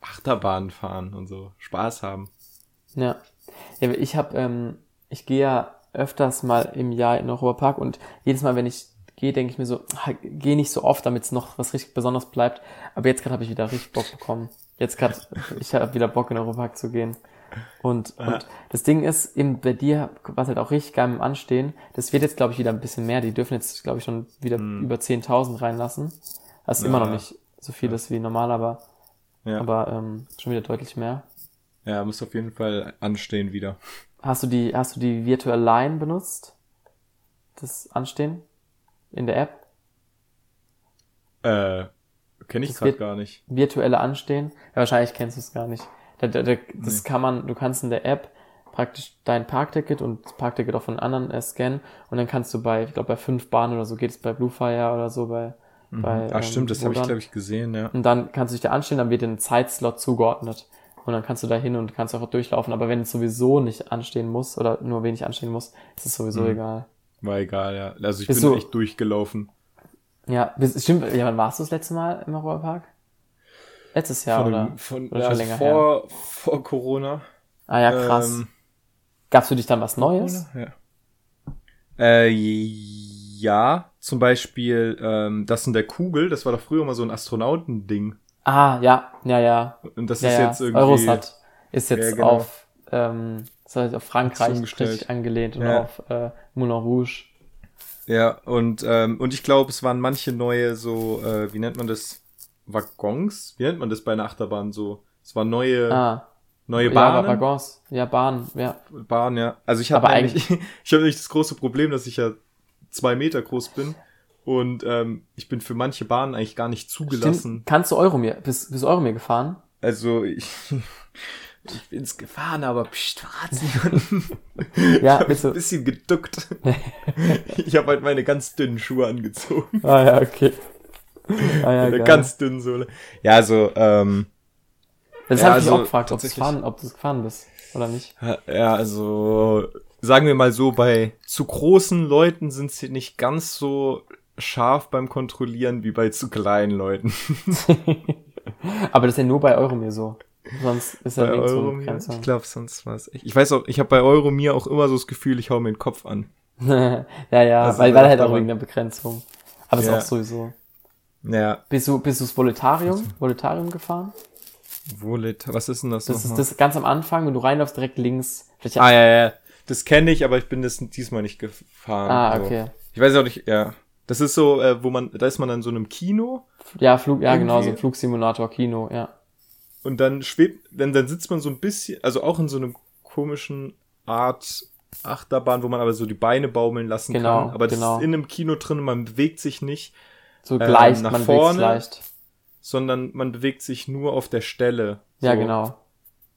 Achterbahn fahren und so Spaß haben. Ja. ja ich habe, ähm, ich gehe ja öfters mal im Jahr in den Europapark und jedes Mal, wenn ich gehe, denke ich mir so, ah, geh nicht so oft, damit es noch was richtig Besonderes bleibt. Aber jetzt gerade habe ich wieder richtig Bock bekommen. jetzt gerade, ich habe wieder Bock in Europapark zu gehen. Und, Aha. und das Ding ist, eben bei dir, was halt auch richtig geil im Anstehen, das wird jetzt, glaube ich, wieder ein bisschen mehr. Die dürfen jetzt, glaube ich, schon wieder über 10.000 reinlassen. Das ist immer Ja. noch nicht so viel ist wie normal, aber, Ja. aber ähm, schon wieder deutlich mehr. ja, muss auf jeden Fall anstehen wieder. Hast du die, hast du die Virtual Line benutzt? Das Anstehen? In der App? Äh, kenne ich gerade gar nicht. virtuelle Anstehen. Ja, wahrscheinlich kennst du es gar nicht. Da, da, da, das kann man, du kannst in der App praktisch dein Parkticket und das Parkticket auch von anderen äh, scannen und dann kannst du bei, ich glaube bei fünf Bahnen oder so geht es bei Bluefire oder so bei, bei Ah, stimmt, das habe ich, glaube ich, gesehen, ja. Und dann kannst du dich da anstehen, dann wird dir ein Zeitslot zugeordnet. Und dann kannst du da hin und kannst auch durchlaufen. Aber wenn du sowieso nicht anstehen musst oder nur wenig anstehen musst, ist es sowieso Mhm. egal. War egal, ja. Also ich Bist bin du- echt durchgelaufen. Ja, bis- stimmt. Ja, wann warst du das letzte Mal im Europapark? Letztes Jahr, von, oder? von oder ja, schon also länger vor, vor Corona. Ah ja, krass. Ähm, Gab's für dich dann was Neues? Ja. Äh, ja, zum Beispiel ähm, das in der Kugel, das war doch früher mal so ein Astronautending. Ah, ja, ja, ja. Und das ja, ist ja. jetzt irgendwie. Eurosat ist jetzt Ja, genau. auf, ähm, das heißt auf Frankreich richtig angelehnt und Ja. auf äh, Moulin Rouge. Ja, und, ähm, und ich glaube, es waren manche neue so, äh, wie nennt man das? Waggons? Wie nennt man das bei einer Achterbahn so? Es waren neue, Ah, neue ja, Bahnen. Waggons. Ja, Bahn, ja. Bahn, ja. Also ich habe eigentlich, ich habe nämlich das große Problem, dass ich ja zwei Meter groß bin und ähm, ich bin für manche Bahnen eigentlich gar nicht zugelassen. Stimmt. Kannst du Euromir, bist, bist du Euromir gefahren? Also ich, ich bin's gefahren, aber pst, verrat's niemandem. Ja, ich hab bist ein bisschen geduckt. ich habe halt meine ganz dünnen Schuhe angezogen. Ah ja, okay. Ah ja, Eine geil. ganz dünnen Sohle. Ja, also, ähm, Das Ja, habe ich also auch gefragt, ob du tatsächlich- fahren, ob du gefahren bist oder nicht. ja, also, sagen wir mal so, bei zu großen Leuten sind sie nicht ganz so scharf beim Kontrollieren wie bei zu kleinen Leuten. Aber das ist ja nur bei Euromir so. Sonst ist nirgendwo eine Euromir, ich glaube, sonst war es echt. Ich weiß auch, ich habe bei Euromir auch immer so das Gefühl, ich hau mir den Kopf an. ja, ja, Also weil, weil halt auch war- irgendeine Begrenzung. Aber ist Ja. auch sowieso. Ja, Bist du, bist du das Voletarium, Voletarium gefahren? Volet, was ist denn das, Das ist nochmal? das ganz am Anfang, wenn du reinläufst, direkt links. Vielleicht Ah, ja, ja. Das kenne ich, aber ich bin das diesmal nicht gefahren. Ah, so. okay. Ich weiß auch nicht, ja. Das ist so, äh, wo man, da ist man an so einem Kino Ja, Flug, ja, genau, so Irgendwie- Flugsimulator, Kino, ja. und dann schwebt, dann, dann sitzt man so ein bisschen, also auch in so einem komischen Art Achterbahn, wo man aber so die Beine baumeln lassen Genau, kann. Aber das genau. ist in einem Kino drin und man bewegt sich nicht, So Ähm, leicht, nach man bewegt's vorne. sondern man bewegt sich nur auf der Stelle. Ja, So. genau.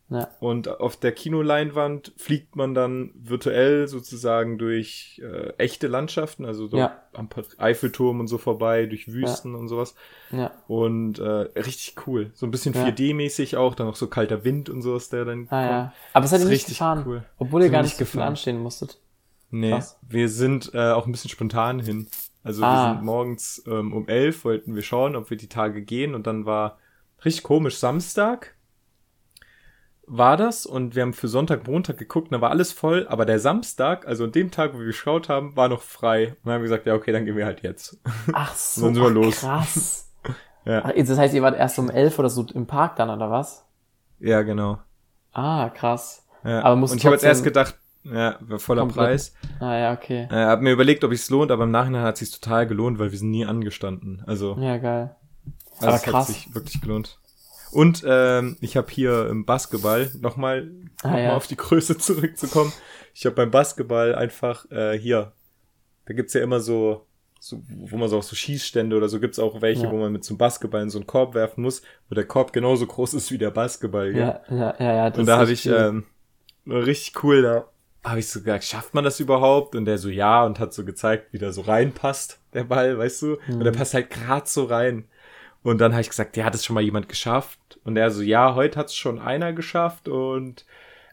Ja, Und auf der Kinoleinwand fliegt man dann virtuell sozusagen durch äh, echte Landschaften, also so Ja. am Eiffelturm und so vorbei, durch Wüsten und sowas. ja. Und äh, richtig cool. So ein bisschen Ja. 4D-mäßig auch, dann noch so kalter Wind und sowas, der dann Ah, ja. Aber es hat richtig gefahren. cool. Obwohl ihr gar nicht so viel gefahren. anstehen musstet. Nee, Krass. wir sind äh, auch ein bisschen spontan hin. Also Ah. wir sind morgens ähm, um elf, wollten wir schauen, ob wir die Tage gehen und dann war richtig komisch Samstag war das und wir haben für Sonntag, Montag geguckt, da war alles voll, aber der Samstag, also an dem Tag, wo wir geschaut haben, war noch frei. Und dann haben wir gesagt, ja okay, dann gehen wir halt jetzt. Ach so, Dann sind wir los. krass. Ja, Ach, das heißt, ihr wart erst um elf oder so im Park dann, oder was? ja genau. Ah, krass. Ja. Aber musst und ich habe jetzt erst gedacht, ja, voller komplett- Preis. Ah, ja, okay. Äh, hab mir überlegt, ob es lohnt, aber im Nachhinein hat es sich total gelohnt, weil wir sind nie angestanden. Also Ja, geil. Also Aber krass. hat sich wirklich gelohnt. Und ähm, ich habe hier im Basketball nochmal Ah, noch mal ja. auf die Größe zurückzukommen. Ich habe beim Basketball einfach äh, hier, da gibt's ja immer so, so, wo man so auch so Schießstände oder so gibt's auch welche, Ja. wo man mit so einem Basketball in so einen Korb werfen muss, wo der Korb genauso groß ist wie der Basketball. gell? Ja, ja, ja, ja. das Und da habe ich ähm, richtig cool, da habe ich so gesagt, schafft man das überhaupt? Und der so, ja, und hat so gezeigt, wie der so reinpasst, der Ball, weißt du? Und Mhm. der passt halt grad so rein. Und dann habe ich gesagt, ja, hat es schon mal jemand geschafft? Und er so, ja, heute hat es schon einer geschafft und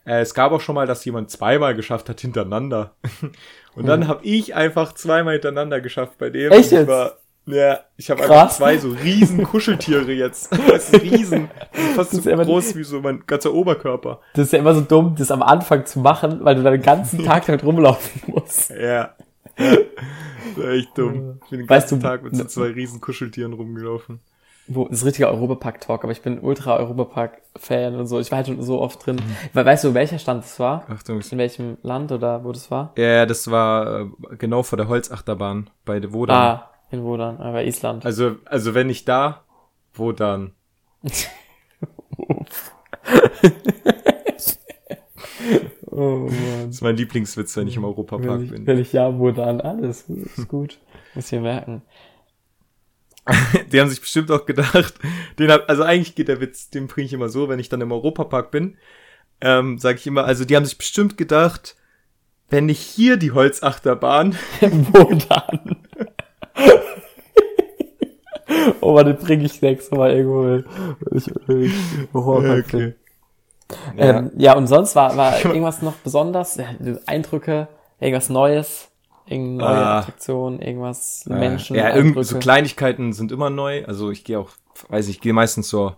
äh, es gab auch schon mal, dass jemand zweimal geschafft hat hintereinander. Und dann habe ich einfach zweimal hintereinander geschafft bei dem. Echt jetzt? War, ja, ich habe einfach zwei so riesen Kuscheltiere jetzt. Das ist riesen. Fast Das so groß wie so mein ganzer Oberkörper. Das ist ja immer so dumm, das am Anfang zu machen, weil du dann den ganzen Tag damit rumlaufen musst. Ja. Das war echt dumm. Ich bin den Weißt ganzen du- Tag mit so zwei riesen Kuscheltieren rumgelaufen. Wo, das ist richtiger Europapark-Talk, aber ich bin ultra Europapark-Fan und so. Ich war halt schon so oft drin. Mhm. Weißt du, welcher Stand das war? Achtung. In welchem Land oder wo das war? Ja, das war äh, genau vor der Holzachterbahn bei Wodan. Ah, in Wodan, äh, bei Island. Also, also wenn nicht da, wo dann? oh Mann. Das ist mein Lieblingswitz, wenn ich im Europapark bin. Wenn ich ja, wo dann, alles. Ist gut. Muss hier merken. die haben sich bestimmt auch gedacht, den hab, also eigentlich geht der Witz, den bringe ich immer so, wenn ich dann im Europapark bin, ähm, sage ich immer, also die haben sich bestimmt gedacht, wenn nicht hier die Holzachterbahn, wo dann? oh man, den bringe ich nächstes Mal irgendwo mit. Ich, ich, okay. Ja. Ähm, ja, und sonst war, war irgendwas noch besonders? Eindrücke, irgendwas Neues? Irgendeine neue ah. Attraktion, irgendwas, äh, Menschen. Ja, irgendwie so Kleinigkeiten sind immer neu. Also ich gehe auch, weiß ich, gehe meistens so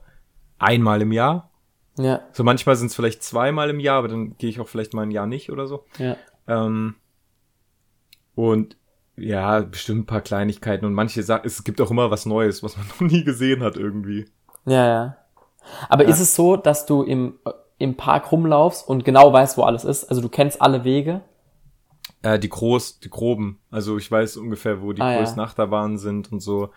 einmal im Jahr. Ja. So manchmal sind es vielleicht zweimal im Jahr, aber dann gehe ich auch vielleicht mal ein Jahr nicht oder so. Ja. Ähm, und ja, bestimmt ein paar Kleinigkeiten und manche Sachen, es gibt auch immer was Neues, was man noch nie gesehen hat irgendwie. Ja, ja. Aber ja. ist es so, dass du im, im Park rumlaufst und genau weißt, wo alles ist? Also du kennst alle Wege? Äh, die groß, die groben. Also ich weiß ungefähr, wo die ah, größten ja. Achterbahnen sind und so.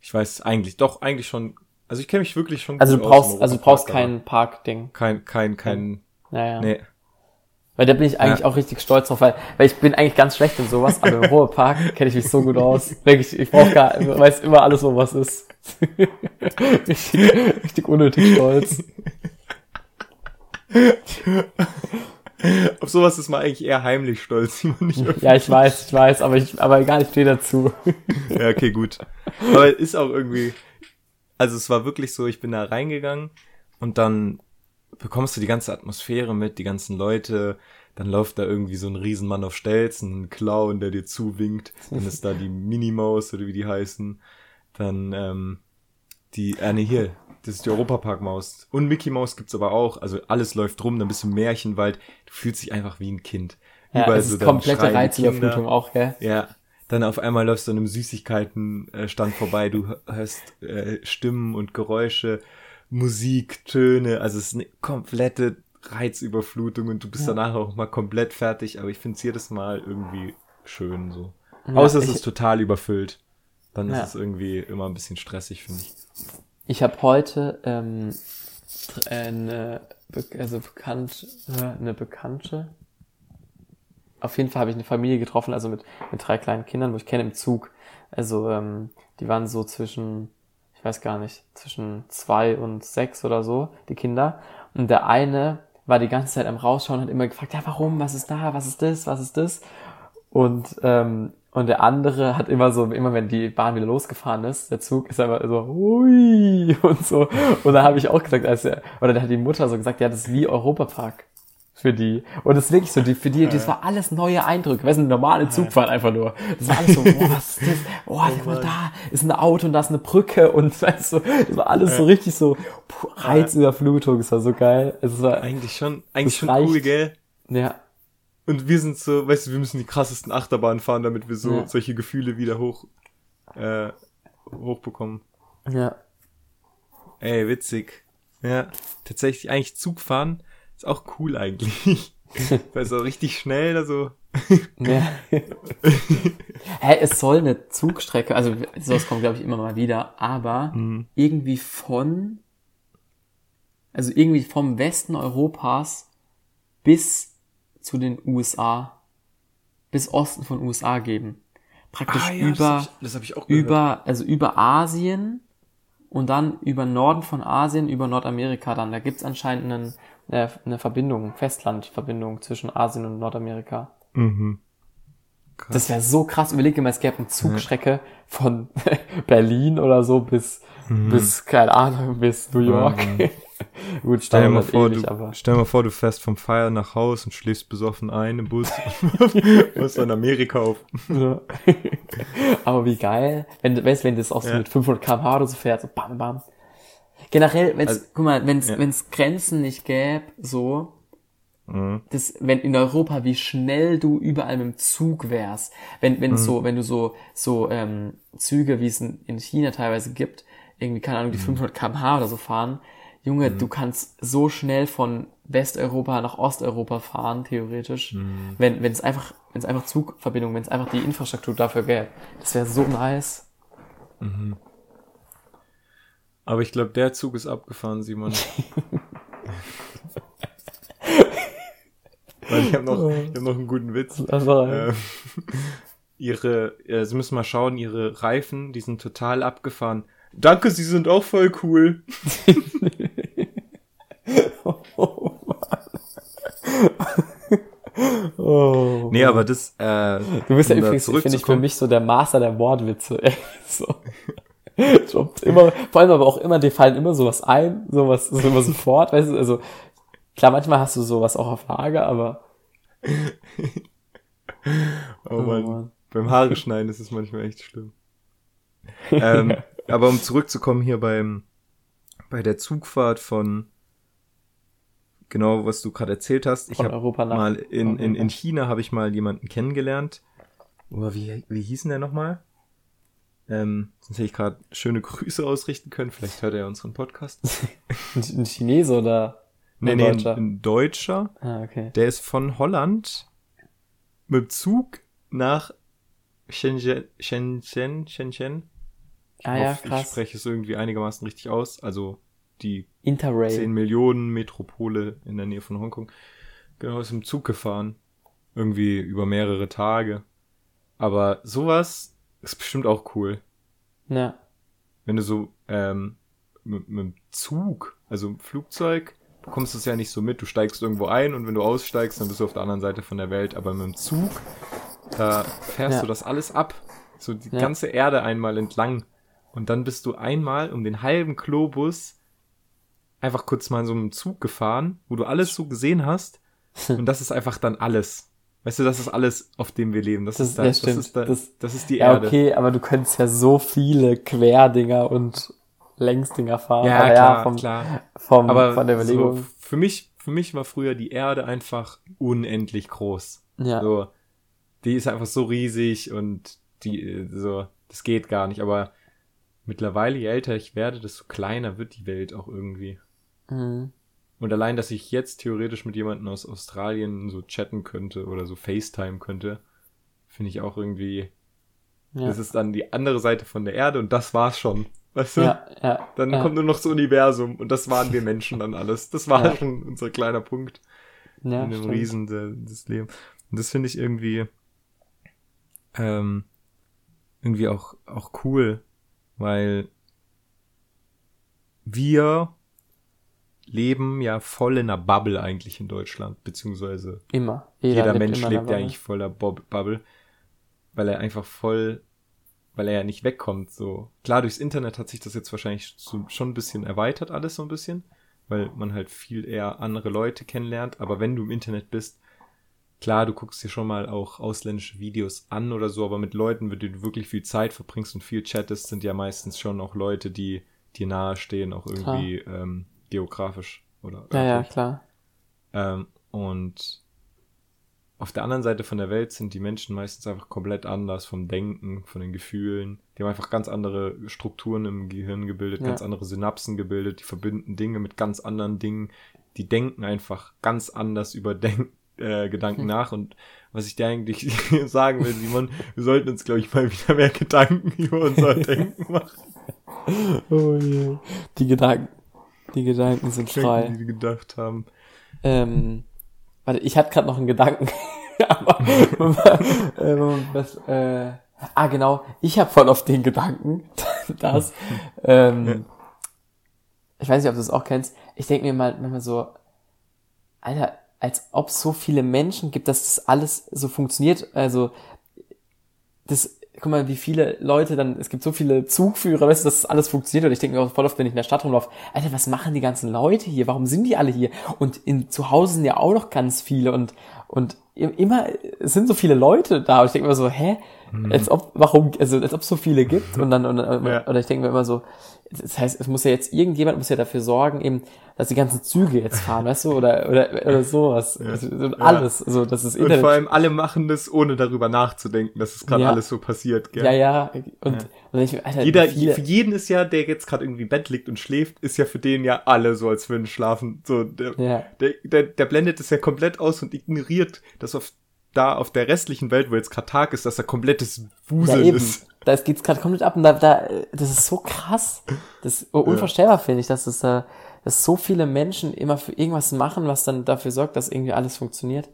Ich weiß eigentlich, doch, eigentlich schon. Also ich kenne mich wirklich schon Also du brauchst, also du brauchst kein Parkding. Kein, kein, kein. Naja. Nee. Weil da bin ich eigentlich ja. auch richtig stolz drauf, weil, weil ich bin eigentlich ganz schlecht in sowas, aber im Ruhrpark kenne ich mich so gut aus. Wirklich, ich brauche gar, weiß immer alles, wo was ist. richtig, richtig unnötig stolz. Auf sowas ist man eigentlich eher heimlich stolz, Ja, ich weiß, ich weiß, aber ich, aber egal, ich stehe dazu. ja, okay, gut. Aber ist auch irgendwie, also es war wirklich so, ich bin da reingegangen und dann bekommst du die ganze Atmosphäre mit, die ganzen Leute, dann läuft da irgendwie so ein Riesenmann auf Stelzen, ein Clown, der dir zuwinkt, dann ist da die Minimaus oder wie die heißen, dann ähm, die, äh, nee, hier, das ist die Europapark-Maus. Und Mickey Maus gibt's aber auch. Also alles läuft rum, dann bist du im Märchenwald. Du fühlst dich einfach wie ein Kind. Ja, Überall es ist so komplette Reizüberflutung auch, gell? Ja. Dann auf einmal läufst du an einem Süßigkeitenstand vorbei. Du hörst äh, Stimmen und Geräusche, Musik, Töne. Also es ist eine komplette Reizüberflutung und du bist ja. danach auch mal komplett fertig. Aber ich finde es jedes Mal irgendwie schön so. Ja, Außer es ist total überfüllt. Dann ist es irgendwie immer ein bisschen stressig, finde ich. Ich habe heute ähm, eine, also bekannt, eine Bekannte. Auf jeden Fall habe ich eine Familie getroffen, also mit, mit drei kleinen Kindern, wo ich kenne im Zug. Also ähm, die waren so zwischen, ich weiß gar nicht, zwischen zwei und sechs oder so, die Kinder. Und der eine war die ganze Zeit am Rausschauen und hat immer gefragt, ja warum, was ist da, was ist das, was ist das? Und ähm, und der andere hat immer so, immer wenn die Bahn wieder losgefahren ist, der Zug ist einfach so, hui, und so. Und da habe ich auch gesagt, als er, oder da hat die Mutter so gesagt, ja, das ist wie Europapark für die. Und das ist wirklich so, die, für die, das war alles neue Eindrücke. Weißt du, normale Zugfahrt einfach nur. Das war alles so, boah, was ist das? Oh, guck mal, da ist ein Auto und da ist eine Brücke und weißt du, das war alles so richtig so, puh, Reizüberflutung, das war so geil. Es war, eigentlich schon, eigentlich schon reicht. cool, gell? Ja. Und wir sind so, weißt du, wir müssen die krassesten Achterbahnen fahren, damit wir so ja. solche Gefühle wieder hoch, äh, hochbekommen. Ja. Ey, witzig. Ja, tatsächlich, eigentlich Zug fahren ist auch cool eigentlich. Weil so richtig schnell da so. ja. Hä, es soll eine Zugstrecke, also sowas kommt glaube ich immer mal wieder, aber mhm. irgendwie von, also irgendwie vom Westen Europas bis zu den USA, bis Osten von USA geben. Praktisch ah, ja, über, das hab ich, das hab ich auch über, also über Asien und dann über Norden von Asien, über Nordamerika dann. Da gibt's anscheinend einen, eine, eine Verbindung, Festlandverbindung zwischen Asien und Nordamerika. Mhm. Krass. Das wäre so krass. Überleg dir mal, es gäbe eine Zugstrecke ja. von Berlin oder so bis, mhm. bis, keine Ahnung, bis New York. Mhm. Gut, stell dir mal vor, ewig, du, aber. stell mal vor, du fährst vom Feier nach Haus und schläfst besoffen ein im Bus und musst in Amerika auf. Ja. aber wie geil, wenn, weißt, wenn das auch so ja. mit 500 km/h oder so fährt, so bam, bam. Generell, wenn's, also, guck mal, wenn's, ja. wenn's Grenzen nicht gäbe, so, mhm. das, wenn in Europa, wie schnell du überall mit dem Zug wärst, wenn, wenn mhm. so, wenn du so, so, ähm, Züge, wie es in, in China teilweise gibt, irgendwie, keine Ahnung, die 500 kmh oder so fahren. Junge, du kannst so schnell von Westeuropa nach Osteuropa fahren, theoretisch. Wenn, wenn es einfach, wenn es einfach Zugverbindungen, wenn es einfach die Infrastruktur dafür gäbe. Das wäre so nice. Aber ich glaube, der Zug ist abgefahren, Simon. Weil ich habe noch, ich hab noch einen guten Witz. Also, Ähm, ihre, äh, Sie müssen mal schauen, ihre Reifen, die sind total abgefahren. Danke, Sie sind auch voll cool. oh. Nee, aber das, äh, Du bist ja übrigens, finde ich, für mich so der Master der Wortwitze. so. Droppt immer, vor allem aber auch immer, dir fallen immer sowas ein, sowas, so immer sofort, weißt du, also, klar, manchmal hast du sowas auch auf Lager, aber, Oh Mann. Mann. Beim Haare schneiden ist es manchmal echt schlimm. ähm, aber um zurückzukommen hier beim, bei der Zugfahrt von, genau, was du gerade erzählt hast. Ich habe mal in, in, in. China habe ich mal jemanden kennengelernt. Oder wie, wie hieß denn der nochmal? Ähm, sonst hätte ich gerade schöne Grüße ausrichten können. Vielleicht hört er ja unseren Podcast. ein, ein Chinese oder Nee, ein nee, Deutscher? ein, Deutscher. Ah, okay. Der ist von Holland mit Zug nach Shenzhen, Shenzhen, Shenzhen. Ich Ah ja, hoffe, ich krass. spreche es irgendwie einigermaßen richtig aus. Also die 10 Interrail. Millionen Metropole in der Nähe von Hongkong. Genau, ist im Zug gefahren. Irgendwie über mehrere Tage. Aber sowas ist bestimmt auch cool. Ja. Wenn du so ähm, mit, mit dem Zug, also im Flugzeug, bekommst du es ja nicht so mit. Du steigst irgendwo ein und wenn du aussteigst, dann bist du auf der anderen Seite von der Welt. Aber mit dem Zug, da fährst Ja. du das alles ab. So die Ja. ganze Erde einmal entlang. Und dann bist du einmal um den halben Globus einfach kurz mal in so einem Zug gefahren, wo du alles so gesehen hast. Und das ist einfach dann alles. Weißt du, das ist alles, auf dem wir leben. Das, Das- ist, da, ja, das, ist da, Das- das ist die Ja, Erde. okay, aber du könntest ja so viele Querdinger und Längsdinger fahren. Ja, aber klar, vom, klar. Vom, Aber von der Überlegung. So, für mich, für mich war früher die Erde einfach unendlich groß. ja. So, die ist einfach so riesig und die, äh, so, das geht gar nicht. Aber mittlerweile, je älter ich werde, desto kleiner wird die Welt auch irgendwie. Mhm. Und allein, dass ich jetzt theoretisch mit jemandem aus Australien so chatten könnte oder so FaceTime könnte, finde ich auch irgendwie, Ja. das ist dann die andere Seite von der Erde und das war's schon. Weißt du? ja, ja. Dann ja. kommt nur noch das Universum und das waren wir Menschen dann alles. Das war Ja. schon unser kleiner Punkt ja, in dem stimmt. Riesen de, des Lebens. Und das finde ich irgendwie ähm, irgendwie auch auch cool, weil wir leben ja voll in einer Bubble eigentlich in Deutschland, beziehungsweise Immer. jeder, lebt Mensch lebt ja eigentlich voller Bubble, weil er einfach voll, weil er ja nicht wegkommt. So klar, durchs Internet hat sich das jetzt wahrscheinlich so, schon ein bisschen erweitert alles so ein bisschen, weil man halt viel eher andere Leute kennenlernt. Aber wenn du im Internet bist, klar, du guckst dir schon mal auch ausländische Videos an oder so, aber mit Leuten, mit denen du wirklich viel Zeit verbringst und viel chattest, sind ja meistens schon auch Leute, die dir nahestehen, auch irgendwie ähm, geografisch oder Ja, ja, klar. Ähm, und auf der anderen Seite von der Welt sind die Menschen meistens einfach komplett anders vom Denken, von den Gefühlen. Die haben einfach ganz andere Strukturen im Gehirn gebildet, Ja. ganz andere Synapsen gebildet, die verbinden Dinge mit ganz anderen Dingen. Die denken einfach ganz anders über Denk äh, Gedanken nach. Und was ich dir eigentlich sagen will, Simon, wir sollten uns, glaube ich, mal wieder mehr Gedanken über unser Denken machen. Oh je. Die Gedanken. Die Gedanken sind frei. Die wir gedacht haben. Ähm, warte, ich hatte gerade noch einen Gedanken. Aber äh, was, äh, ah genau, ich habe voll auf den Gedanken, dass ähm, ich weiß nicht, ob du es auch kennst. Ich denke mir mal manchmal so, Alter, als ob es so viele Menschen gibt, dass das alles so funktioniert. Also das, guck mal, wie viele Leute dann, es gibt so viele Zugführer, weißt du, dass das alles funktioniert. Und ich denke mir auch voll oft, wenn ich in der Stadt rumlaufe, Alter, was machen die ganzen Leute hier? Warum sind die alle hier? Und in, zu Hause sind ja auch noch ganz viele und, und immer, sind so viele Leute da. Und ich denke mir so, hä? Als ob, warum, also als ob es so viele gibt. Und dann, und, Ja. oder ich denke mir immer so, das heißt, es muss ja jetzt irgendjemand muss ja dafür sorgen, eben, dass die ganzen Züge jetzt fahren, weißt du, oder oder oder sowas, ja. also, alles, ja. so das ist Internet. Und vor allem alle machen das ohne darüber nachzudenken, dass es gerade alles so passiert. Gell? ja, ja, und, und ich Alter, Jeder, viele, für jeden ist ja, der jetzt gerade irgendwie im Bett liegt und schläft, ist ja für den ja alle so, als würden schlafen. So, der, der, der, der blendet es ja komplett aus und ignoriert, dass auf da auf der restlichen Welt, wo jetzt gerade Tag ist, dass da komplettes ja Wuseln eben, ist. da geht's gerade komplett ab und da, da, das ist so krass, das ist unvorstellbar finde ich, dass es da, dass so viele Menschen immer für irgendwas machen, was dann dafür sorgt, dass irgendwie alles funktioniert.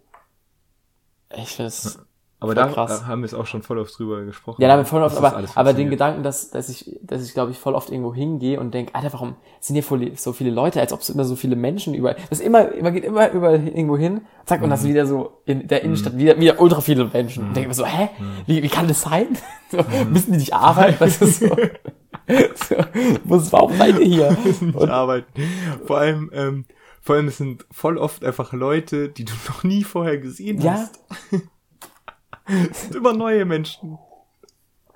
Ich finde es Aber da äh, haben wir es auch schon voll oft drüber gesprochen. Ja, da haben wir voll oft, aber, aber den. Gedanken, dass, dass ich, dass ich glaube ich voll oft irgendwo hingehe und denke, Alter, warum sind hier so viele Leute, als ob es immer so viele Menschen über, das immer, man geht immer überall irgendwo hin, zack, und das Mhm. ist wieder so in der Innenstadt, wieder, wieder ultra viele Menschen. Und denke mir so, hä? Mhm. Wie, wie kann das sein? So, Müssen die nicht arbeiten? Was ist so? so, was, warum seid ihr hier? nicht Und, arbeiten. Vor allem, ähm, vor allem, es sind voll oft einfach Leute, die du noch nie vorher gesehen ja, hast. Es sind immer neue Menschen.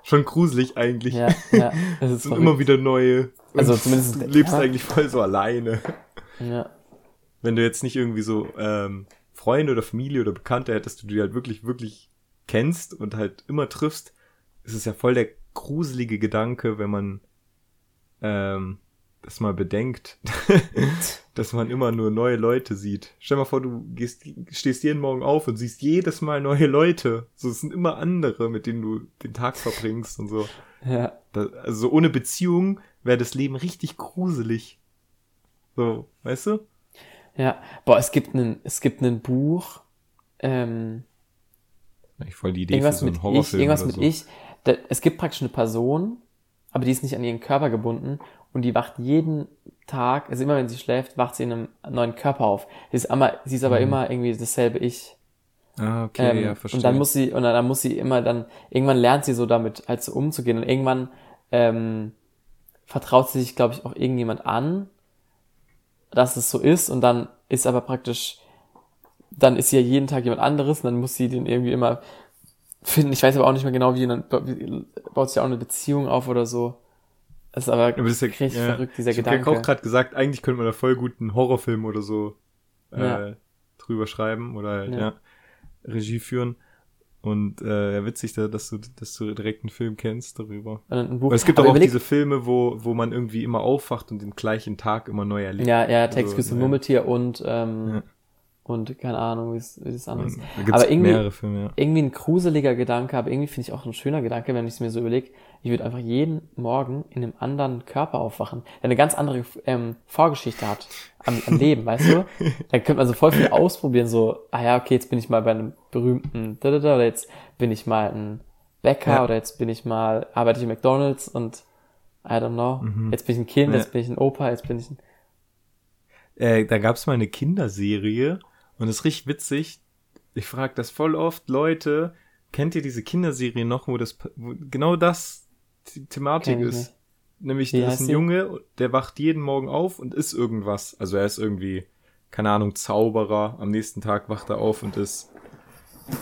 Schon gruselig eigentlich. ja, ja, Es ist sind immer wieder neue. Und Also zumindest- Du lebst ja. eigentlich voll so alleine. Ja, Wenn du jetzt nicht irgendwie so ähm, Freunde oder Familie oder Bekannte hättest, die du halt wirklich, wirklich kennst und halt immer triffst, ist es ja voll der gruselige Gedanke, wenn man ähm, das mal bedenkt, dass man immer nur neue Leute sieht. Stell mal vor, du gehst, stehst jeden Morgen auf und siehst jedes Mal neue Leute. So, es sind immer andere, mit denen du den Tag verbringst und so. ja, Da, also so ohne Beziehung wäre das Leben richtig gruselig. So, weißt du? ja. Boah, es gibt einen, es gibt ein Buch, ähm, Eigentlich voll die Idee irgendwas für so mit einen ich, Horrorfilm irgendwas oder mit so. ich. Da, es gibt praktisch eine Person, aber die ist nicht an ihren Körper gebunden und die wacht jeden Tag, also immer wenn sie schläft, wacht sie in einem neuen Körper auf. Sie ist, aber, sie ist aber Mhm. immer irgendwie dasselbe Ich. Ah, okay, Ähm, ja, verstehe. und dann muss sie, und dann, dann muss sie immer dann, irgendwann lernt sie so damit halt so umzugehen und irgendwann ähm, vertraut sie sich, glaube ich, auch irgendjemand an, dass es so ist und dann ist aber praktisch, dann ist sie ja jeden Tag jemand anderes und dann muss sie den irgendwie immer finden. Ich weiß aber auch nicht mehr genau, wie, dann wie- baut sich auch eine Beziehung auf oder so. Das ist aber, Aber das ist ja, richtig ja, verrückt, dieser ich Gedanke. auch gerade gesagt, eigentlich könnte man da voll gut einen Horrorfilm oder so äh, Ja. drüber schreiben oder halt, Ja. ja. Regie führen. Und äh, ja, witzig, da, dass du, dass du direkt einen Film kennst darüber. Weil es gibt Aber auch überleg- diese Filme, wo, wo man irgendwie immer aufwacht und den gleichen Tag immer neu erlebt. Ja, ja, Text Also. Murmeltier und, ähm. Und keine Ahnung, wie es andere ist. Da Aber irgendwie- Filme, ja. irgendwie ein gruseliger Gedanke, aber irgendwie finde ich auch ein schöner Gedanke, wenn ich es mir so überlege. Ich würde einfach jeden Morgen in einem anderen Körper aufwachen, der eine ganz andere ähm, Vorgeschichte hat am, am Leben, weißt du? Da könnte man so voll viel ausprobieren, so, ah ja, okay, jetzt bin ich mal bei einem berühmten da, da, da, oder jetzt bin ich mal ein Bäcker Ja. oder jetzt bin ich mal, arbeite ich in McDonalds und I don't know, Mhm. jetzt bin ich ein Kind, Ja. jetzt bin ich ein Opa, jetzt bin ich ein, Äh, da gab's mal eine Kinderserie und das ist richtig witzig. Ich frage das voll oft Leute, kennt ihr diese Kinderserie noch, wo das wo genau das die Thematik ich ist? Nämlich Wie da ist ein? Junge, der wacht jeden Morgen auf und ist irgendwas. Also er ist irgendwie, keine Ahnung, Zauberer. Am nächsten Tag wacht er auf und ist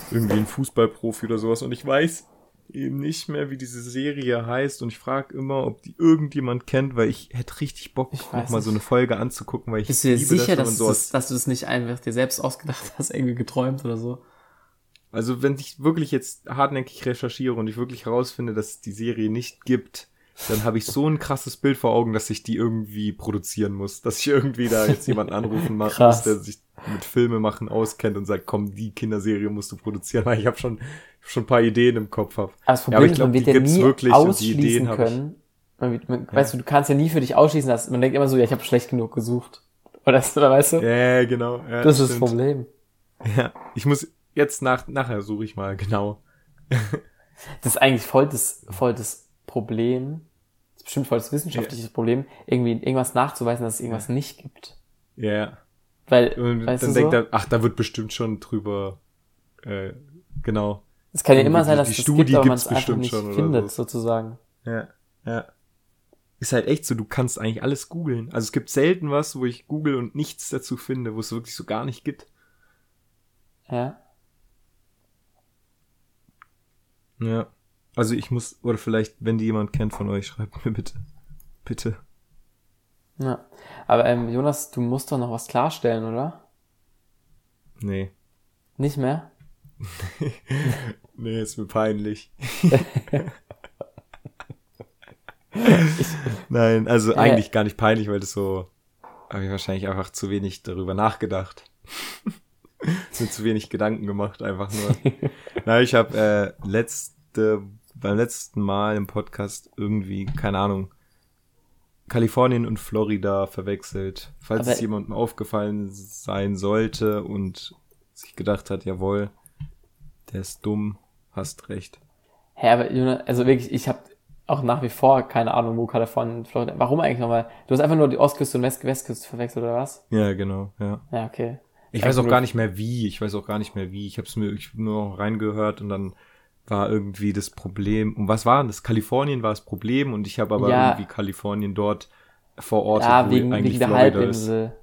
irgendwie ein Fußballprofi oder sowas. Und ich weiß eben nicht mehr, wie diese Serie heißt. Und ich frage immer, ob die irgendjemand kennt, weil ich hätte richtig Bock, Ich weiß noch mal so eine. Folge anzugucken, weil ich Bist du dir liebe sicher, dass, man so das, dass du das nicht einfach dir selbst ausgedacht hast, irgendwie geträumt oder so? Also wenn ich wirklich jetzt hartnäckig recherchiere und ich wirklich herausfinde, dass es die Serie nicht gibt, dann habe ich so ein krasses Bild vor Augen, dass ich die irgendwie produzieren muss. Dass ich irgendwie da jetzt jemanden anrufen ma- muss, Krass. der sich mit Filme machen auskennt und sagt, komm, die Kinderserie musst du produzieren, weil ich habe schon, schon ein paar Ideen im Kopf hab. Aber das Ja, aber ich ist, glaub, man wird die ja gibt's nie wirklich und die ausschließen Ideen ich. können. Man, man, Weißt du, du kannst ja nie für dich ausschließen, dass man denkt immer so, ja, ich habe schlecht genug gesucht. Oder, oder weißt du? Ja, genau. Ja, das ist das. Problem. Ja, ich muss jetzt nach, nachher suche ich mal, genau. Das ist eigentlich voll das, voll das Problem. Das ist bestimmt voll das wissenschaftliche Problem, irgendwie irgendwas nachzuweisen, dass es irgendwas nicht gibt. Ja. Weil, Und weißt dann du denkt so? er, ach, da wird bestimmt schon drüber, äh, genau. es kann ja immer sein, dass die es Studie gibt, aber man es einfach bestimmt nicht findet, so. sozusagen. Ja, ja. Ist halt echt so, du kannst eigentlich alles googeln. Also es gibt selten was, wo ich google und nichts dazu finde, wo es wirklich so gar nicht gibt. Ja. Ja. Also ich muss, oder vielleicht, wenn die jemand kennt von euch, schreibt mir bitte. Bitte. Ja. Aber ähm, Jonas, du musst doch noch was klarstellen, oder? Nee. Nicht mehr? nee, ist mir peinlich. Nein, also Äh. eigentlich gar nicht peinlich, weil das so, habe ich wahrscheinlich einfach zu wenig darüber nachgedacht. Mir zu wenig Gedanken gemacht, einfach nur. Nein, ich habe äh, letzte, beim letzten Mal im Podcast irgendwie, keine Ahnung, Kalifornien und Florida verwechselt. Falls Aber- es jemandem aufgefallen sein sollte und sich gedacht hat, jawohl, der ist dumm, hast recht. Hä, aber Jonas, also wirklich, ich habe auch nach wie vor keine Ahnung, wo Kalifornien und Florida. Warum eigentlich nochmal? Du hast einfach nur die Ostküste und West Westküste verwechselt, oder was? Ja, genau, ja. Ja, okay. Ich weiß auch gar nicht mehr wie. Ich weiß auch gar nicht mehr wie. Ich habe es mir ich nur reingehört und dann war irgendwie das Problem. Und was war denn das? Kalifornien war das Problem und ich habe aber Ja. irgendwie Kalifornien dort verortet, Ja, wo wegen, eigentlich wegen der Florida ist. Halbinsel.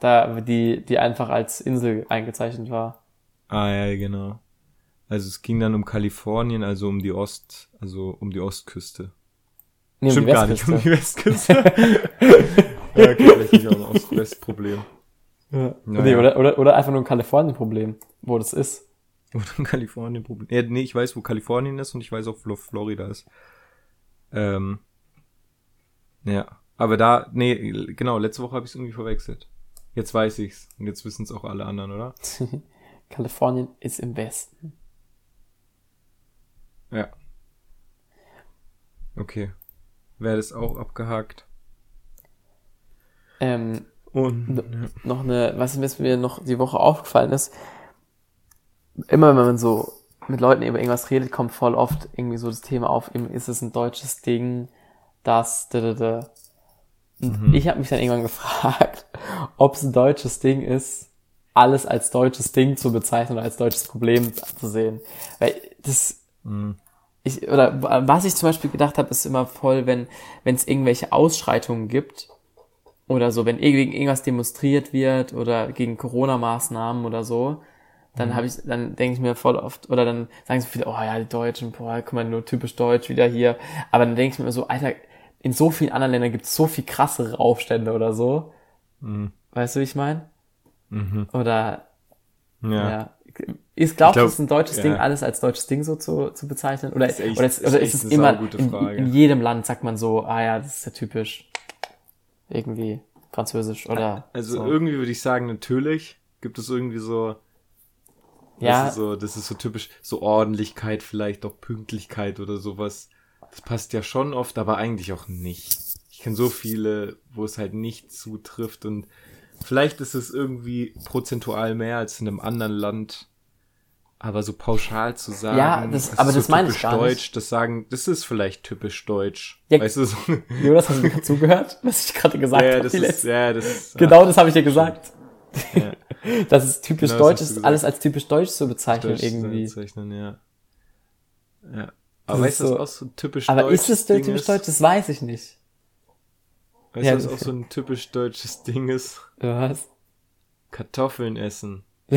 Da, die, die einfach als Insel eingezeichnet war. Ah ja, genau. Also es ging dann um Kalifornien, also um die Ost, also um die Ostküste. Nee, um Stimmt gar nicht, um die Westküste. ja, okay, vielleicht nicht auch ein Ost-West-Problem. Ja. Naja. Nee, oder, oder, oder einfach nur ein Kalifornien-Problem, wo das ist. Oder ein Kalifornien-Problem. Ja, nee, ich weiß, wo Kalifornien ist und ich weiß auch, wo Florida ist. Ähm, ja, aber da, nee, genau, letzte Woche habe ich es irgendwie verwechselt. Jetzt weiß ich's und jetzt wissen es auch alle anderen, oder? Kalifornien ist im Westen. Ja. Okay. Wäre das auch abgehakt. Ähm, Und N- noch eine, was mir noch die Woche aufgefallen ist, immer wenn man so mit Leuten über irgendwas redet, kommt voll oft irgendwie so das Thema auf, eben ist es ein deutsches Ding, das, da, da, da. Und Mhm. ich habe mich dann irgendwann gefragt, ob es ein deutsches Ding ist, alles als deutsches Ding zu bezeichnen oder als deutsches Problem zu sehen. Weil das, Mhm. ich, oder was ich zum Beispiel gedacht habe, ist immer voll, wenn wenn es irgendwelche Ausschreitungen gibt oder so, wenn gegen irgendwas demonstriert wird oder gegen Corona-Maßnahmen oder so, dann habe ich, dann denke ich mir voll oft, oder dann sagen so viele, oh ja, die Deutschen, boah, guck mal, nur typisch deutsch wieder hier. Aber dann denke ich mir so, Alter, in so vielen anderen Ländern gibt es so viel krassere Aufstände oder so. Mhm. Weißt du, wie ich meine? Mhm. Oder Ja. ja. Ist, glaubst du, glaub, es ist ein deutsches ja. Ding, alles als deutsches Ding so zu, zu bezeichnen? Oder, ist echt- oder, ist, ist oder echt ist es immer, in, in jedem Land sagt man so, ah ja, das ist ja typisch irgendwie französisch oder Also so. irgendwie würde ich sagen, natürlich gibt es irgendwie so, ja, das ist so, das ist so typisch, so Ordentlichkeit, vielleicht auch Pünktlichkeit oder sowas. Das passt ja schon oft, aber eigentlich auch nicht. Ich kenne so viele, wo es halt nicht zutrifft und vielleicht ist es irgendwie prozentual mehr als in einem anderen Land. Aber so pauschal zu sagen, Ja, das- ist aber so das meine ich typisch gar nicht. deutsch, das sagen, das ist vielleicht typisch deutsch. Ja, weißt du, so, Jonas, hast du mir gerade zugehört, was ich gerade gesagt ja, habe? das ist, ja, das Genau das habe ich dir gesagt. Ja. Dass es typisch Genau das deutsch ist, alles als typisch deutsch zu bezeichnen Deutsch irgendwie. Zeichnen, ja. Ja. Das Aber ist weißt du, so- auch so ein typisch Aber deutsches ist es Ding typisch ist? deutsch? Das weiß ich nicht. Weißt Ja, du, was das- auch so ein typisch deutsches Ding ist? Was? Kartoffeln essen.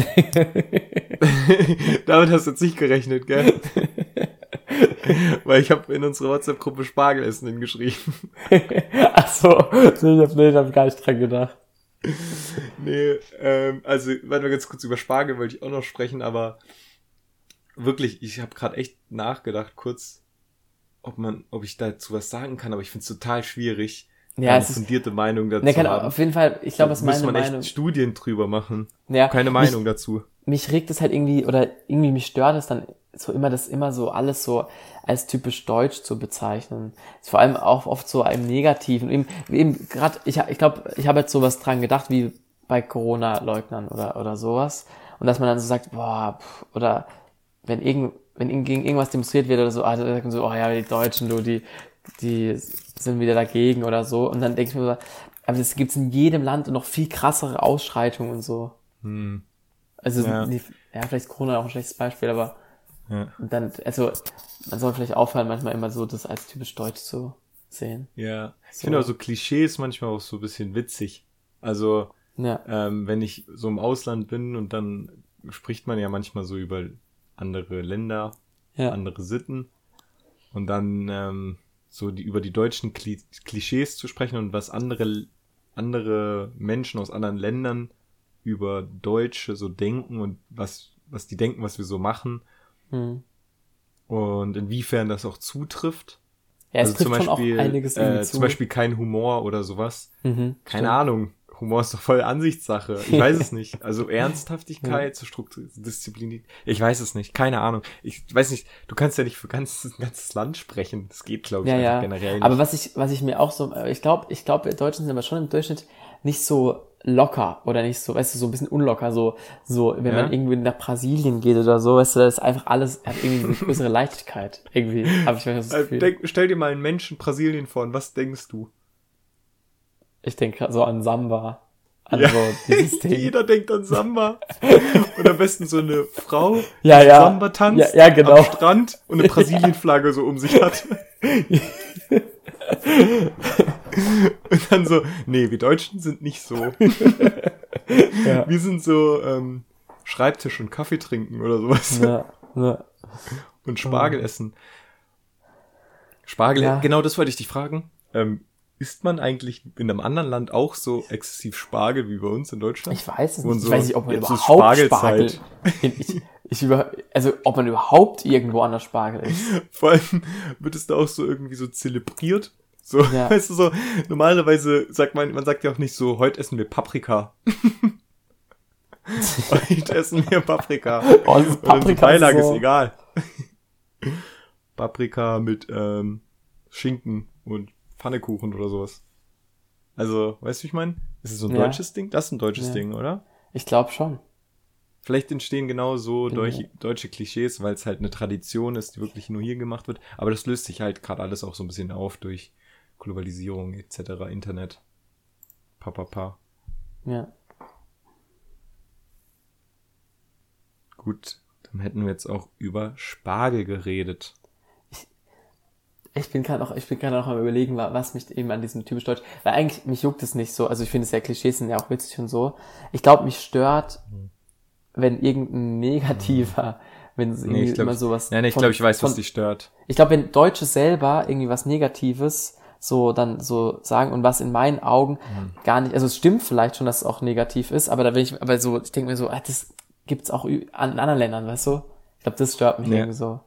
Damit hast du jetzt nicht gerechnet, gell? Weil ich habe in unsere WhatsApp-Gruppe Spargelessen hingeschrieben. Ach so, nee, ich hab, nee, ich hab gar nicht dran gedacht. Nee, ähm, also, warte mal ganz kurz über Spargel wollte ich auch noch sprechen, aber wirklich, ich habe gerade echt nachgedacht, kurz, ob man, ob ich dazu was sagen kann, aber ich finde es total schwierig, Ja, eine es ist, fundierte Meinung dazu ne, kann, haben. auf jeden Fall, ich glaube, was Muss meine man Meinung, echt Studien drüber machen. ja, Keine Meinung dazu. mich regt es halt irgendwie, oder irgendwie mich stört es dann so immer, das immer so alles so als typisch deutsch zu bezeichnen. Ist vor allem auch oft so im Negativen. Eben, eben gerade, ich, ich glaube, ich habe jetzt sowas dran gedacht, wie bei Corona-Leugnern oder, oder sowas. Und dass man dann so sagt, boah, pff, oder wenn irgend, wenn gegen irgendwas demonstriert wird oder so, ah, da sagen so, oh ja, die Deutschen, du, die, die sind wieder dagegen oder so. Und dann denke ich mir so, aber das gibt's in jedem Land und noch viel krassere Ausschreitungen und so. Hm, Also, Ja. ja, ja vielleicht ist Corona auch ein schlechtes Beispiel, aber ja. dann, also, man soll vielleicht aufhören, manchmal immer so das als typisch deutsch zu sehen. Ja. Ich So. finde auch so Klischees manchmal auch so ein bisschen witzig. Also, Ja, ähm, wenn ich so im Ausland bin und dann spricht man ja manchmal so über andere Länder, ja, andere Sitten und dann ähm, so die über die deutschen Kli Klischees zu sprechen und was andere andere Menschen aus anderen Ländern über Deutsche so denken und was, was die denken, was wir so machen. Hm. Und inwiefern das auch zutrifft. Ja, es also zum trifft schon Beispiel, auch einiges äh, zu. zum Beispiel kein Humor oder sowas. mhm, Keine stimmt. Ahnung. Humor ist doch voll Ansichtssache. Ich weiß es nicht. Also Ernsthaftigkeit, so Struktur, Disziplin. Ich weiß es nicht. Keine Ahnung. Ich weiß nicht. Du kannst ja nicht für ganz, ein ganzes Land sprechen. Das geht, glaube ich, Ja, ja. generell nicht. Aber was ich, was ich mir auch so, äh, ich glaube, ich glaube, wir Deutschen sind aber schon im Durchschnitt nicht so locker oder nicht so, weißt du, so ein bisschen unlocker, so, so, wenn Ja. man irgendwie nach Brasilien geht oder so, weißt du, das ist einfach alles, hat irgendwie eine größere Leichtigkeit. Irgendwie, habe ich manchmal das Äh, Gefühl. denk, stell dir mal einen Menschen Brasilien vor und was denkst du? ich denke so an Samba. An Ja. so dieses Ding. Jeder denkt an Samba. und am besten so eine Frau, Ja, die ja. Samba tanzt Ja, ja, genau. am Strand und eine Brasilienflagge so um sich hat. und dann so, nee, wir Deutschen sind nicht so. Ja. Wir sind so ähm, Schreibtisch und Kaffee trinken oder sowas. Ja, ja. Und Spargel essen. Spargel, Ja. genau das wollte ich dich fragen. Ähm, isst man eigentlich in einem anderen Land auch so exzessiv Spargel wie bei uns in Deutschland? Ich weiß es nicht. so, ich weiß nicht, ob man überhaupt Spargel. Spargelzeit. Ich, ich über, also, ob man überhaupt irgendwo anders Spargel isst. Vor allem wird es da auch so irgendwie so zelebriert. So, Ja. weißt du, so, normalerweise sagt man, man sagt ja auch nicht so, heute essen wir Paprika. heute essen wir Paprika. Oh, das ist Paprika Beilage so- ist egal. Paprika mit ähm, Schinken und Pfannekuchen oder sowas. Also, weißt du, wie ich meine? Ist es so ein Ja. deutsches Ding? Das ist ein deutsches Ja. Ding, oder? Ich glaube schon. Vielleicht entstehen genau so Bin deutsche, deutsche Klischees, weil es halt eine Tradition ist, die wirklich nur hier gemacht wird. Aber das löst sich halt gerade alles auch so ein bisschen auf durch Globalisierung etc., Internet. Pa, pa, pa. Ja. Gut, dann hätten wir jetzt auch über Spargel geredet. Ich bin gerade noch, ich bin gerade noch am überlegen, wa- was mich eben an diesem typisch Deutsch, weil eigentlich mich juckt es nicht so, also ich finde es ja Klischees sind ja auch witzig und so. Ich glaube, mich stört, wenn irgendein negativer, wenn es irgendwie Nee, ich glaube, immer sowas. ja, nee, ich, von- glaub, ich weiß, was von- dich stört. Ich glaube, wenn Deutsche selber irgendwie was Negatives so dann so sagen und was in meinen Augen Mhm. gar nicht, also es stimmt vielleicht schon, dass es auch negativ ist, aber da will ich, aber so, ich denke mir so, ah, das gibt's auch an in anderen Ländern, weißt du? Ich glaube, das stört mich Ja. irgendwie so.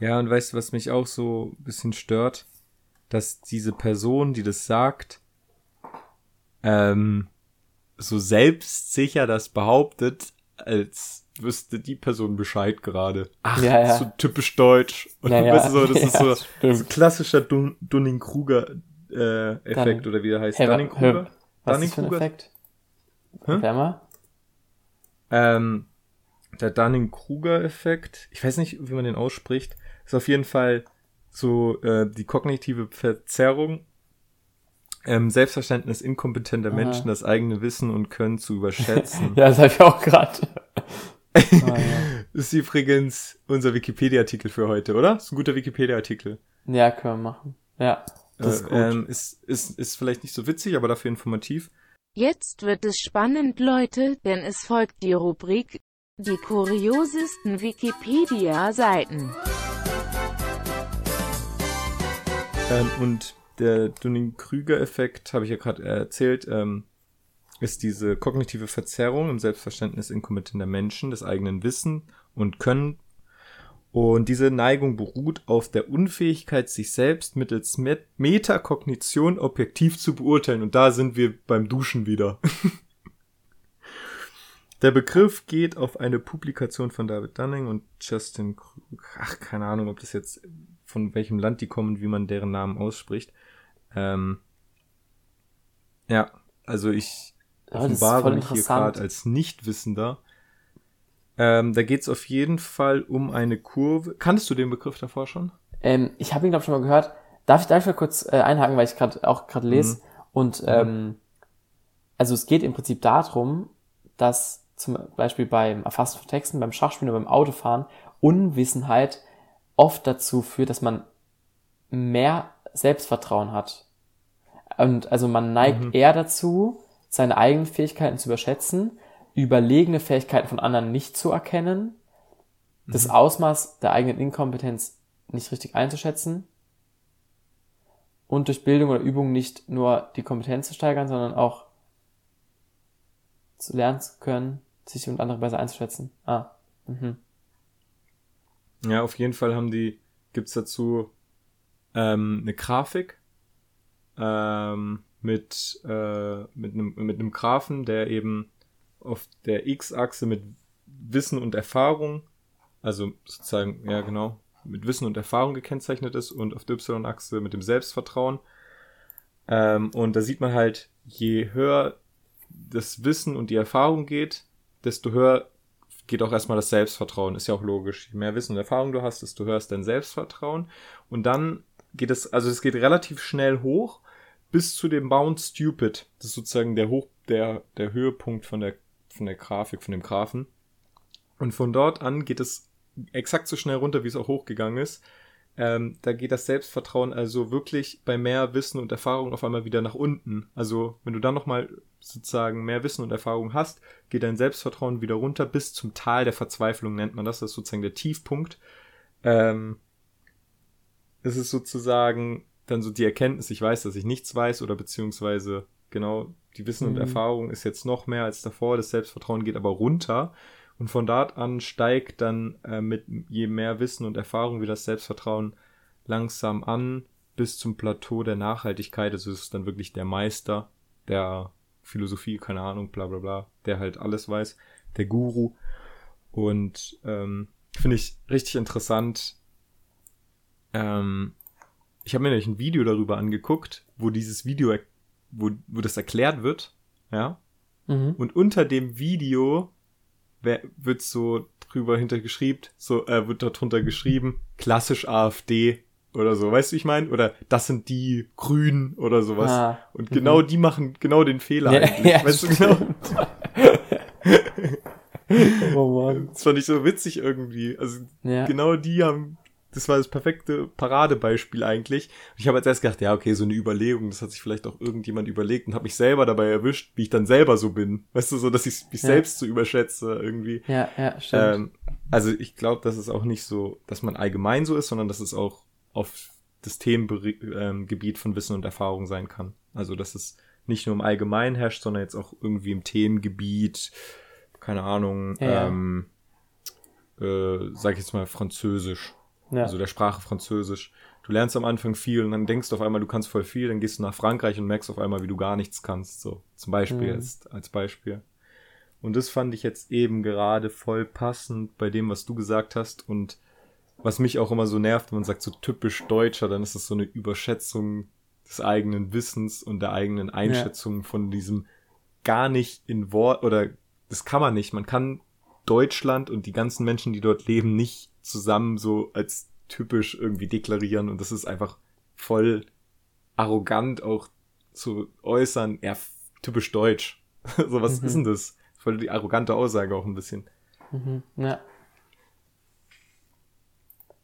Ja, und weißt du, was mich auch so ein bisschen stört? Dass diese Person, die das sagt, ähm, so selbstsicher das behauptet, als wüsste die Person Bescheid gerade. Ach, Ja, ja. so typisch deutsch. Und Ja, ja. weißt du, so, das ist Ja, so, stimmt. so klassischer Dun Dunning-Kruger-Effekt, Dunning. oder wie der heißt. Hey, Dunning-Kruger? Was ist das für ein? Effekt? Mal. Ähm, der Dunning-Kruger-Effekt, ich weiß nicht, wie man den ausspricht, ist auf jeden Fall so äh, die kognitive Verzerrung, ähm, Selbstverständnis inkompetenter Aha. Menschen, das eigene Wissen und Können zu überschätzen. Ja, das habe ich auch gerade. ah, ja. Ist übrigens unser Wikipedia-Artikel für heute, oder? Das ist ein guter Wikipedia-Artikel. ja, können wir machen. Ja, das ist Äh, gut. ähm, ist, ist, ist vielleicht nicht so witzig, aber dafür informativ. Jetzt wird es spannend, Leute, denn es folgt die Rubrik Die kuriosesten Wikipedia-Seiten. Ähm, und der Dunning-Krüger-Effekt, habe ich ja gerade erzählt, ähm, ist diese kognitive Verzerrung im Selbstverständnis inkompetenter Menschen, des eigenen Wissen und Können. Und diese Neigung beruht auf der Unfähigkeit, sich selbst mittels Met Metakognition objektiv zu beurteilen. Und da sind wir beim Duschen wieder. Der Begriff geht auf eine Publikation von David Dunning und Justin Krug. Ach, keine Ahnung, ob das jetzt von welchem Land die kommen, wie man deren Namen ausspricht. Ähm, ja, also ich Ja, offenbare mich hier interessant. gerade als Nichtwissender. Ähm, da geht es auf jeden Fall um eine Kurve. Kanntest du den Begriff davor schon? Ähm, ich habe ihn, glaube ich, schon mal gehört. Darf ich, ich mal kurz äh, einhaken, weil ich gerade auch gerade lese? Mhm. Und ähm, also es geht im Prinzip darum, dass zum Beispiel beim Erfassen von Texten, beim Schachspielen oder beim Autofahren Unwissenheit oft dazu führt, dass man mehr Selbstvertrauen hat. Und also man neigt Mhm. eher dazu, seine eigenen Fähigkeiten zu überschätzen, überlegene Fähigkeiten von anderen nicht zu erkennen, das Ausmaß der eigenen Inkompetenz nicht richtig einzuschätzen und durch Bildung oder Übung nicht nur die Kompetenz zu steigern, sondern auch zu lernen zu können, sich und andere besser einzuschätzen. Ah. Mhm. Ja, auf jeden Fall haben die, gibt's dazu ähm, eine Grafik ähm, mit, äh, mit, einem, mit einem Graphen, der eben auf der X-Achse mit Wissen und Erfahrung, also sozusagen, ja genau, mit Wissen und Erfahrung gekennzeichnet ist und auf der Y-Achse mit dem Selbstvertrauen. Ähm, und da sieht man halt, je höher das Wissen und die Erfahrung geht, desto höher geht auch erstmal das Selbstvertrauen. Ist ja auch logisch. Je mehr Wissen und Erfahrung du hast, desto höher ist dein Selbstvertrauen. Und dann geht es, also es geht relativ schnell hoch bis zu dem Bound Stupid. Das ist sozusagen der Hoch, der, der Höhepunkt von der, von der Grafik, von dem Graphen. Und von dort an geht es exakt so schnell runter, wie es auch hochgegangen ist. Ähm, da geht das Selbstvertrauen also wirklich bei mehr Wissen und Erfahrung auf einmal wieder nach unten. Also wenn du dann nochmal sozusagen mehr Wissen und Erfahrung hast, geht dein Selbstvertrauen wieder runter bis zum Tal der Verzweiflung, nennt man das. Das ist sozusagen der Tiefpunkt. Ähm, es ist sozusagen dann so die Erkenntnis, ich weiß, dass ich nichts weiß oder beziehungsweise genau die Wissen mhm. und Erfahrung ist jetzt noch mehr als davor, das Selbstvertrauen geht aber runter und von dort an steigt dann äh, mit je mehr Wissen und Erfahrung wie das Selbstvertrauen langsam an bis zum Plateau der Nachhaltigkeit. Also es ist dann wirklich der Meister der Philosophie, keine Ahnung, bla bla bla, der halt alles weiß, der Guru. Und ähm, finde ich richtig interessant. Ähm, ich habe mir nämlich ein Video darüber angeguckt, wo dieses Video, wo, wo das erklärt wird, ja. Mhm. Und unter dem Video wird so drüber hintergeschrieben, so äh, wird darunter geschrieben, klassisch AfD oder so, weißt du, ich meine? Oder das sind die Grünen oder sowas. Ah, und mhm. genau die machen genau den Fehler ja, eigentlich. Ja, weißt du genau? oh Mann. Das fand ich so witzig irgendwie. Also ja. genau die haben das war das perfekte Paradebeispiel eigentlich. ich habe jetzt erst gedacht, ja, okay, so eine Überlegung, das hat sich vielleicht auch irgendjemand überlegt und habe mich selber dabei erwischt, wie ich dann selber so bin. Weißt du, so, dass ich mich ja. selbst so überschätze irgendwie. Ja, ja, stimmt. Ähm, also ich glaube, dass es auch nicht so, dass man allgemein so ist, sondern dass es auch auf das Themengebiet von Wissen und Erfahrung sein kann. Also dass es nicht nur im Allgemeinen herrscht, sondern jetzt auch irgendwie im Themengebiet, keine Ahnung, ja, ähm, äh, sag ich jetzt mal Französisch ja. Also der Sprache Französisch. Du lernst am Anfang viel und dann denkst du auf einmal, du kannst voll viel, dann gehst du nach Frankreich und merkst auf einmal, wie du gar nichts kannst. So, zum Beispiel mhm. jetzt, als Beispiel. Und das fand ich jetzt eben gerade voll passend bei dem, was du gesagt hast und was mich auch immer so nervt, wenn man sagt so typisch Deutscher, dann ist es so eine Überschätzung des eigenen Wissens und der eigenen Einschätzung ja. von diesem gar nicht in Wort oder das kann man nicht. Man kann Deutschland und die ganzen Menschen, die dort leben, nicht zusammen so als typisch irgendwie deklarieren und das ist einfach voll arrogant auch zu äußern, ja, typisch deutsch. so, was mhm. ist denn das? Voll die arrogante Aussage auch ein bisschen. Mhm. Ja.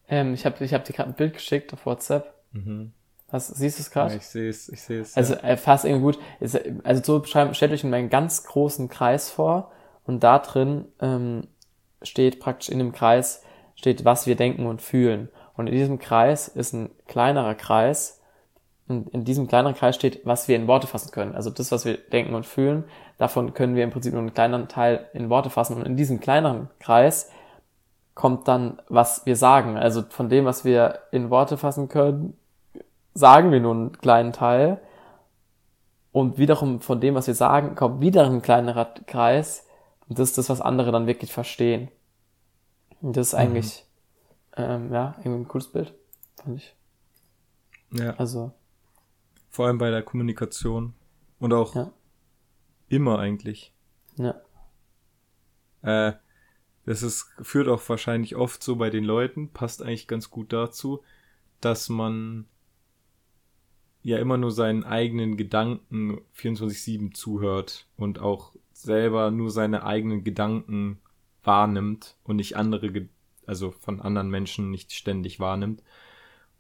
Ähm, ich habe ich hab dir gerade ein Bild geschickt auf WhatsApp. Mhm. Was, siehst du es gerade? Ja, ich sehe es, ich sehe es. Also ja. äh, fast irgendwie gut. Ist, also so beschreiben, stellt euch einen ganz großen Kreis vor und da drin ähm, steht praktisch in dem Kreis steht, was wir denken und fühlen. Und in diesem Kreis ist ein kleinerer Kreis. Und in diesem kleineren Kreis steht, was wir in Worte fassen können. Also das, was wir denken und fühlen, davon können wir im Prinzip nur einen kleinen Teil in Worte fassen. Und in diesem kleineren Kreis kommt dann, was wir sagen. Also von dem, was wir in Worte fassen können, sagen wir nur einen kleinen Teil. Und wiederum von dem, was wir sagen, kommt wieder ein kleinerer Kreis. Und das ist das, was andere dann wirklich verstehen. Und das ist mhm. eigentlich, mhm. ähm, ja, irgendwie ein cooles Bild, fand ich. Ja. Also. Vor allem bei der Kommunikation. Und auch ja. immer eigentlich. Ja. Äh, das ist, führt auch wahrscheinlich oft so bei den Leuten, passt eigentlich ganz gut dazu, dass man ja immer nur seinen eigenen Gedanken 24-7 zuhört und auch selber nur seine eigenen Gedanken wahrnimmt und nicht andere, also von anderen Menschen nicht ständig wahrnimmt.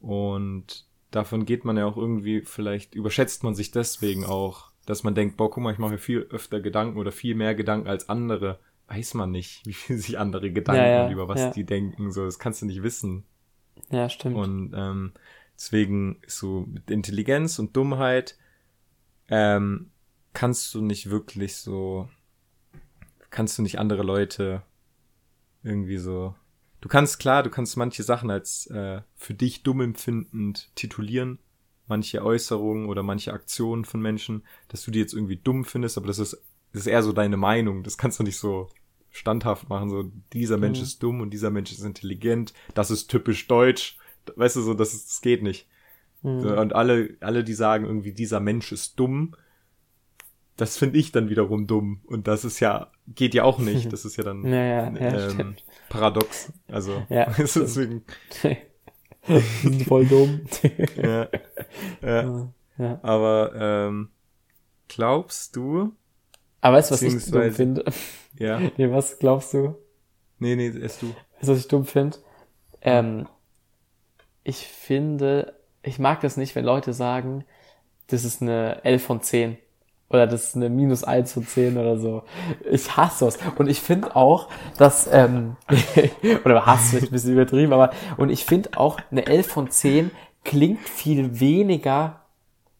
Und davon geht man ja auch irgendwie, vielleicht überschätzt man sich deswegen auch, dass man denkt, boah, guck mal, ich mache viel öfter Gedanken oder viel mehr Gedanken als andere. Weiß man nicht, wie viel sich andere Gedanken ja, ja, über was ja. die denken, so, das kannst du nicht wissen. Ja, stimmt. Und ähm, Deswegen so mit Intelligenz und Dummheit ähm, kannst du nicht wirklich so, kannst du nicht andere Leute irgendwie so. Du kannst klar, du kannst manche Sachen als äh, für dich dumm empfindend titulieren, manche Äußerungen oder manche Aktionen von Menschen, dass du die jetzt irgendwie dumm findest, aber das ist, das ist eher so deine Meinung. Das kannst du nicht so standhaft machen, so dieser Mensch Mhm. ist dumm und dieser Mensch ist intelligent, das ist typisch deutsch. Weißt du so, das, ist, das geht nicht. Mhm. Und alle, alle, die sagen irgendwie, dieser Mensch ist dumm, das finde ich dann wiederum dumm. Und das ist ja, geht ja auch nicht. Das ist ja dann Ja, ja, ähm, paradox. Also, Ja, deswegen, voll dumm. ja, ja. ja. Aber ähm, glaubst du, Aber weißt du, was ich dumm finde? ja, Nee, was glaubst du? nee, nee, erst du. Weißt du, was ich dumm finde? Ähm, ich finde, ich mag das nicht, wenn Leute sagen, das ist eine 11 von 10. Oder das ist eine minus 1 von 10 oder so. Ich hasse das. Und ich finde auch, dass, ähm, oder Hass ist ein bisschen übertrieben, aber, und ich finde auch, eine 11 von 10 klingt viel weniger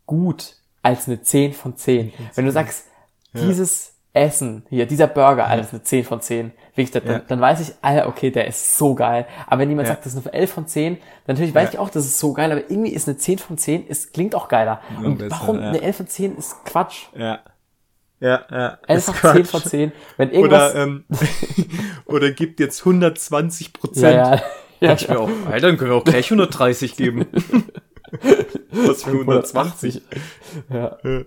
gut als eine 10 von 10. Wenn du sagst, dieses Essen hier, dieser Burger, Alter, das ist eine 10 von 10. Wirklich, dann, Ja. dann weiß ich, Alter, okay, der ist so geil. Aber wenn jemand Ja. sagt, das ist eine 11 von 10, dann natürlich weiß Ja. ich auch, das ist so geil, aber irgendwie ist eine 10 von 10, es klingt auch geiler. Und besser, warum eine 11 von 10 ist Quatsch. Ja. Ja, ja. ist Einfach 10 Quatsch. von 10. Wenn irgendwas, Oder, ähm, oder gibt jetzt 120 Prozent. ja, ja, ja, Ich mir auch, Alter, dann können wir auch gleich 130 geben. Was für 120? ja. Ja.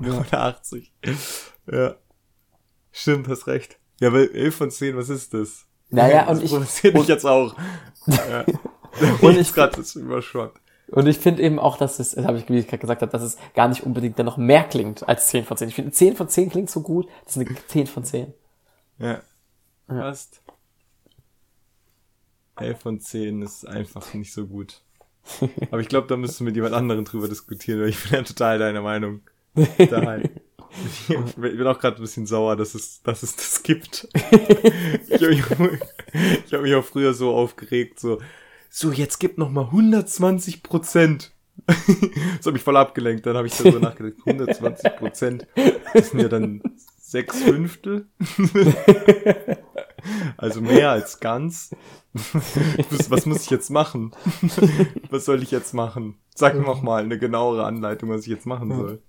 180. Ja. Stimmt, hast recht. Ja, weil 11 von 10, was ist das? Naja, das und ich- provoziert mich und- jetzt auch. Ja. Und ich- ich gerade das überschwappt. Und ich finde eben auch, dass es, das habe ich, wie ich gerade gesagt habe, dass es gar nicht unbedingt dann noch mehr klingt als 10 von 10. Ich finde, 10 von 10 klingt so gut, das ist eine 10 von 10. Ja. Passt. 11 von 10 ist einfach nicht so gut. Aber ich glaube, da müsst du mit jemand anderem drüber diskutieren, weil ich bin ja total deiner Meinung. Total. Ich bin auch gerade ein bisschen sauer, dass es, dass es das gibt. Ich habe mich, ich hab mich auch früher so aufgeregt, so, so jetzt gib noch mal 120 Prozent. Das hat mich voll abgelenkt. Dann habe ich darüber nachgedacht, 120 Prozent, das sind ja dann sechs Fünftel. Also mehr als ganz. Was muss ich jetzt machen? Was soll ich jetzt machen? Sag mir noch mal eine genauere Anleitung, was ich jetzt machen soll.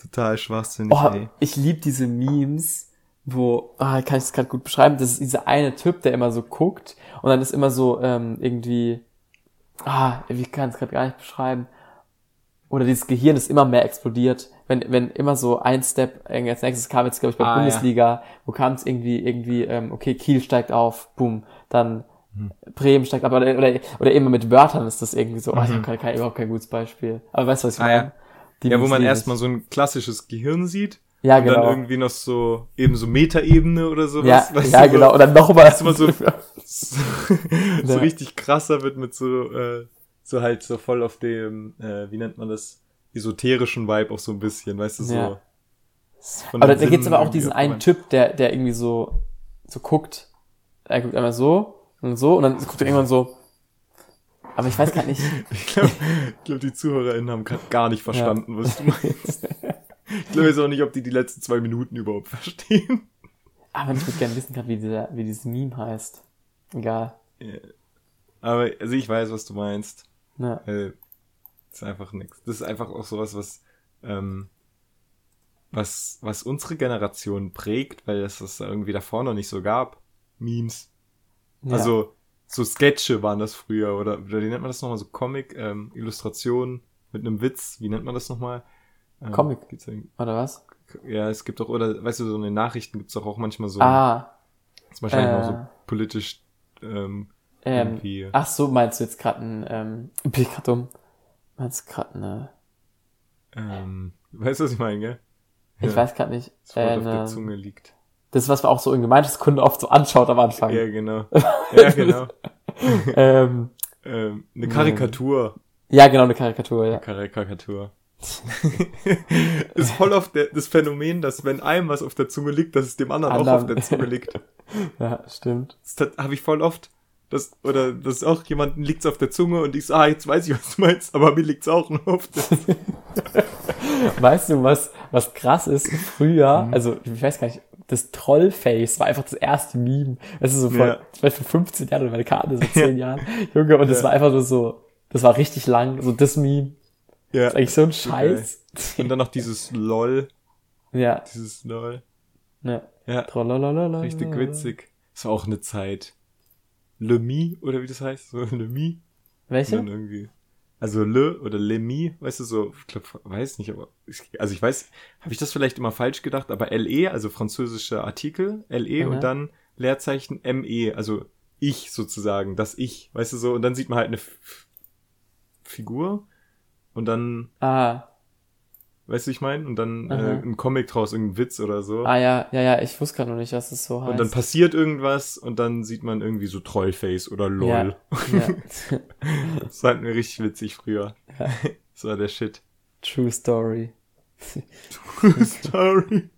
Total schwachsinnig, Oh, ey. ich liebe diese Memes, wo, ah, kann ich das gerade gut beschreiben, das ist dieser eine Typ, der immer so guckt und dann ist immer so ähm, irgendwie, ah, wie kann ich es gerade gar nicht beschreiben, oder dieses Gehirn ist immer mehr explodiert, wenn, wenn immer so ein Step, irgendwie als nächstes kam jetzt, glaube ich, bei Ah, Bundesliga, wo kam es irgendwie, irgendwie, ähm, okay, Kiel steigt auf, boom, dann Hm. Bremen steigt ab, oder, oder, oder immer mit Wörtern ist das irgendwie so, oh, ich habe kein, überhaupt kein gutes Beispiel, aber weißt du, was ich Mhm. Ah, meine? ja. Die Ja, wo man erstmal so ein klassisches Gehirn sieht. ja, Und genau. dann irgendwie noch so, eben so Metaebene oder sowas. Ja, weißt ja du, genau. Und dann nochmal. Man so, so, so richtig krasser wird mit so, äh, so halt so voll auf dem, äh, wie nennt man das, esoterischen Vibe auch so ein bisschen, weißt du, so. Ja. aber den da gibt's aber auch diesen einen. Typ, der, der irgendwie so, so guckt. Er guckt einmal so und so und dann guckt er irgendwann so. Aber ich weiß gar nicht. Ich glaube, glaub, die ZuhörerInnen haben gerade gar nicht verstanden, was du meinst. Ich glaube jetzt auch nicht, ob die die letzten zwei Minuten überhaupt verstehen. Aber ich würde gerne wissen gerade, wie dieser, wie dieses Meme heißt. Egal. Aber, also ich weiß, was du meinst. Ja. Das ist einfach nix. Das ist einfach auch sowas, was, ähm, was, was unsere Generation prägt, weil es das irgendwie davor noch nicht so gab. Memes. Ja. Also, so Sketche waren das früher, oder, oder wie nennt man das nochmal? So Comic, ähm, Illustrationen mit einem Witz, wie nennt man das nochmal? Ähm, Comic. gibt's Oder was? Ja, es gibt auch, oder, weißt du, so in den Nachrichten gibt's doch auch manchmal so, Ah, ist wahrscheinlich äh, auch so politisch, ähm, ähm, irgendwie. ach so, meinst du jetzt gerade ein, ähm, bin ich grad dumm? Meinst du gerade eine, ähm, weißt du, was ich meine, gell? ich Ja. weiß gerade nicht, Das Wort äh, auf der eine, Zunge liegt. Das, was man auch so in gemeintes Kunde oft so anschaut am Anfang. Ja, genau. Ja, genau. ähm, ähm, eine Karikatur. ja, genau, eine Karikatur, ja. Karikatur. ist voll der, das Phänomen, dass wenn einem was auf der Zunge liegt, dass es dem anderen auch Anderen. auf der Zunge liegt. Ja, stimmt. Das habe ich voll oft, Das, oder das auch jemanden liegt's auf der Zunge und ich so, ah, jetzt weiß ich, was du meinst, aber mir liegt's auch nur auf der Zunge. Weißt du, was, was krass ist? Früher, Mhm. also ich weiß gar nicht, das Trollface war einfach das erste Meme. Das ist so vor, Ja. ich weiß, vor 15 Jahren oder meine Karte, so 10 Jahren. Junge, und das Ja. war einfach nur so, das war richtig lang, so das Meme. Ja. Das ist eigentlich so ein. Scheiß. Und dann noch dieses LOL, Ja, dieses LOL. ja. Ja, richtig witzig. Das war auch eine Zeit. Le Mi, oder wie das heißt, so Le Mi. Welche? irgendwie. Also Le oder Le Mi, weißt du, so, ich glaub, weiß nicht, aber ich, also ich weiß, habe ich das vielleicht immer falsch gedacht, aber LE, also französische Artikel, LE Mhm. und dann Leerzeichen ME, also ich sozusagen, das Ich, weißt du so, und dann sieht man halt eine F Figur und dann, Ah, weißt du, ich meine, und dann äh, ein Comic draus, irgendein Witz oder so. ah ja, ja, ja, ich wusste gerade noch nicht, was es so heißt. Und dann passiert irgendwas und dann sieht man irgendwie so Trollface oder LOL. Ja, ja. Das fand mir richtig witzig früher. Ja. Das war der Shit. True Story. Sorry.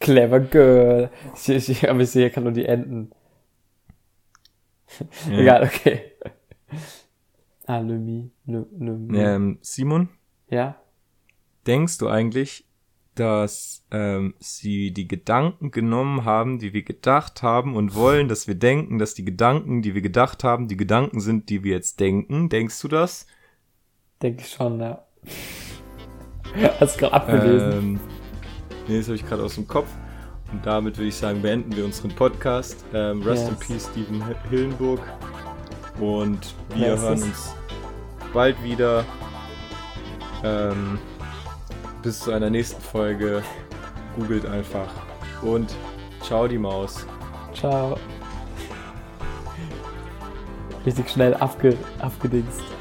Clever Girl. Ich, ich, aber ich sehe gerade nur die Enten. Ja. Egal, okay. Ah. Lumi. Lumi. Ähm, Simon, Ja? denkst du eigentlich, dass ähm, sie die Gedanken genommen haben, die wir gedacht haben und wollen, dass wir denken, dass die Gedanken, die wir gedacht haben, die Gedanken sind, die wir jetzt denken? Denkst du das? Denke ich schon, ja. Hast du gerade abgelesen? Ähm, nee, das habe ich gerade aus dem Kopf. Und damit würde ich sagen, beenden wir unseren Podcast. Ähm, rest in Yes. Peace, Steven Hillenburg. Und wir ist hören uns bald wieder. Ähm, bis zu einer nächsten Folge. Googelt einfach. Und ciao die Maus. Ciao. Richtig schnell abge abgedingst.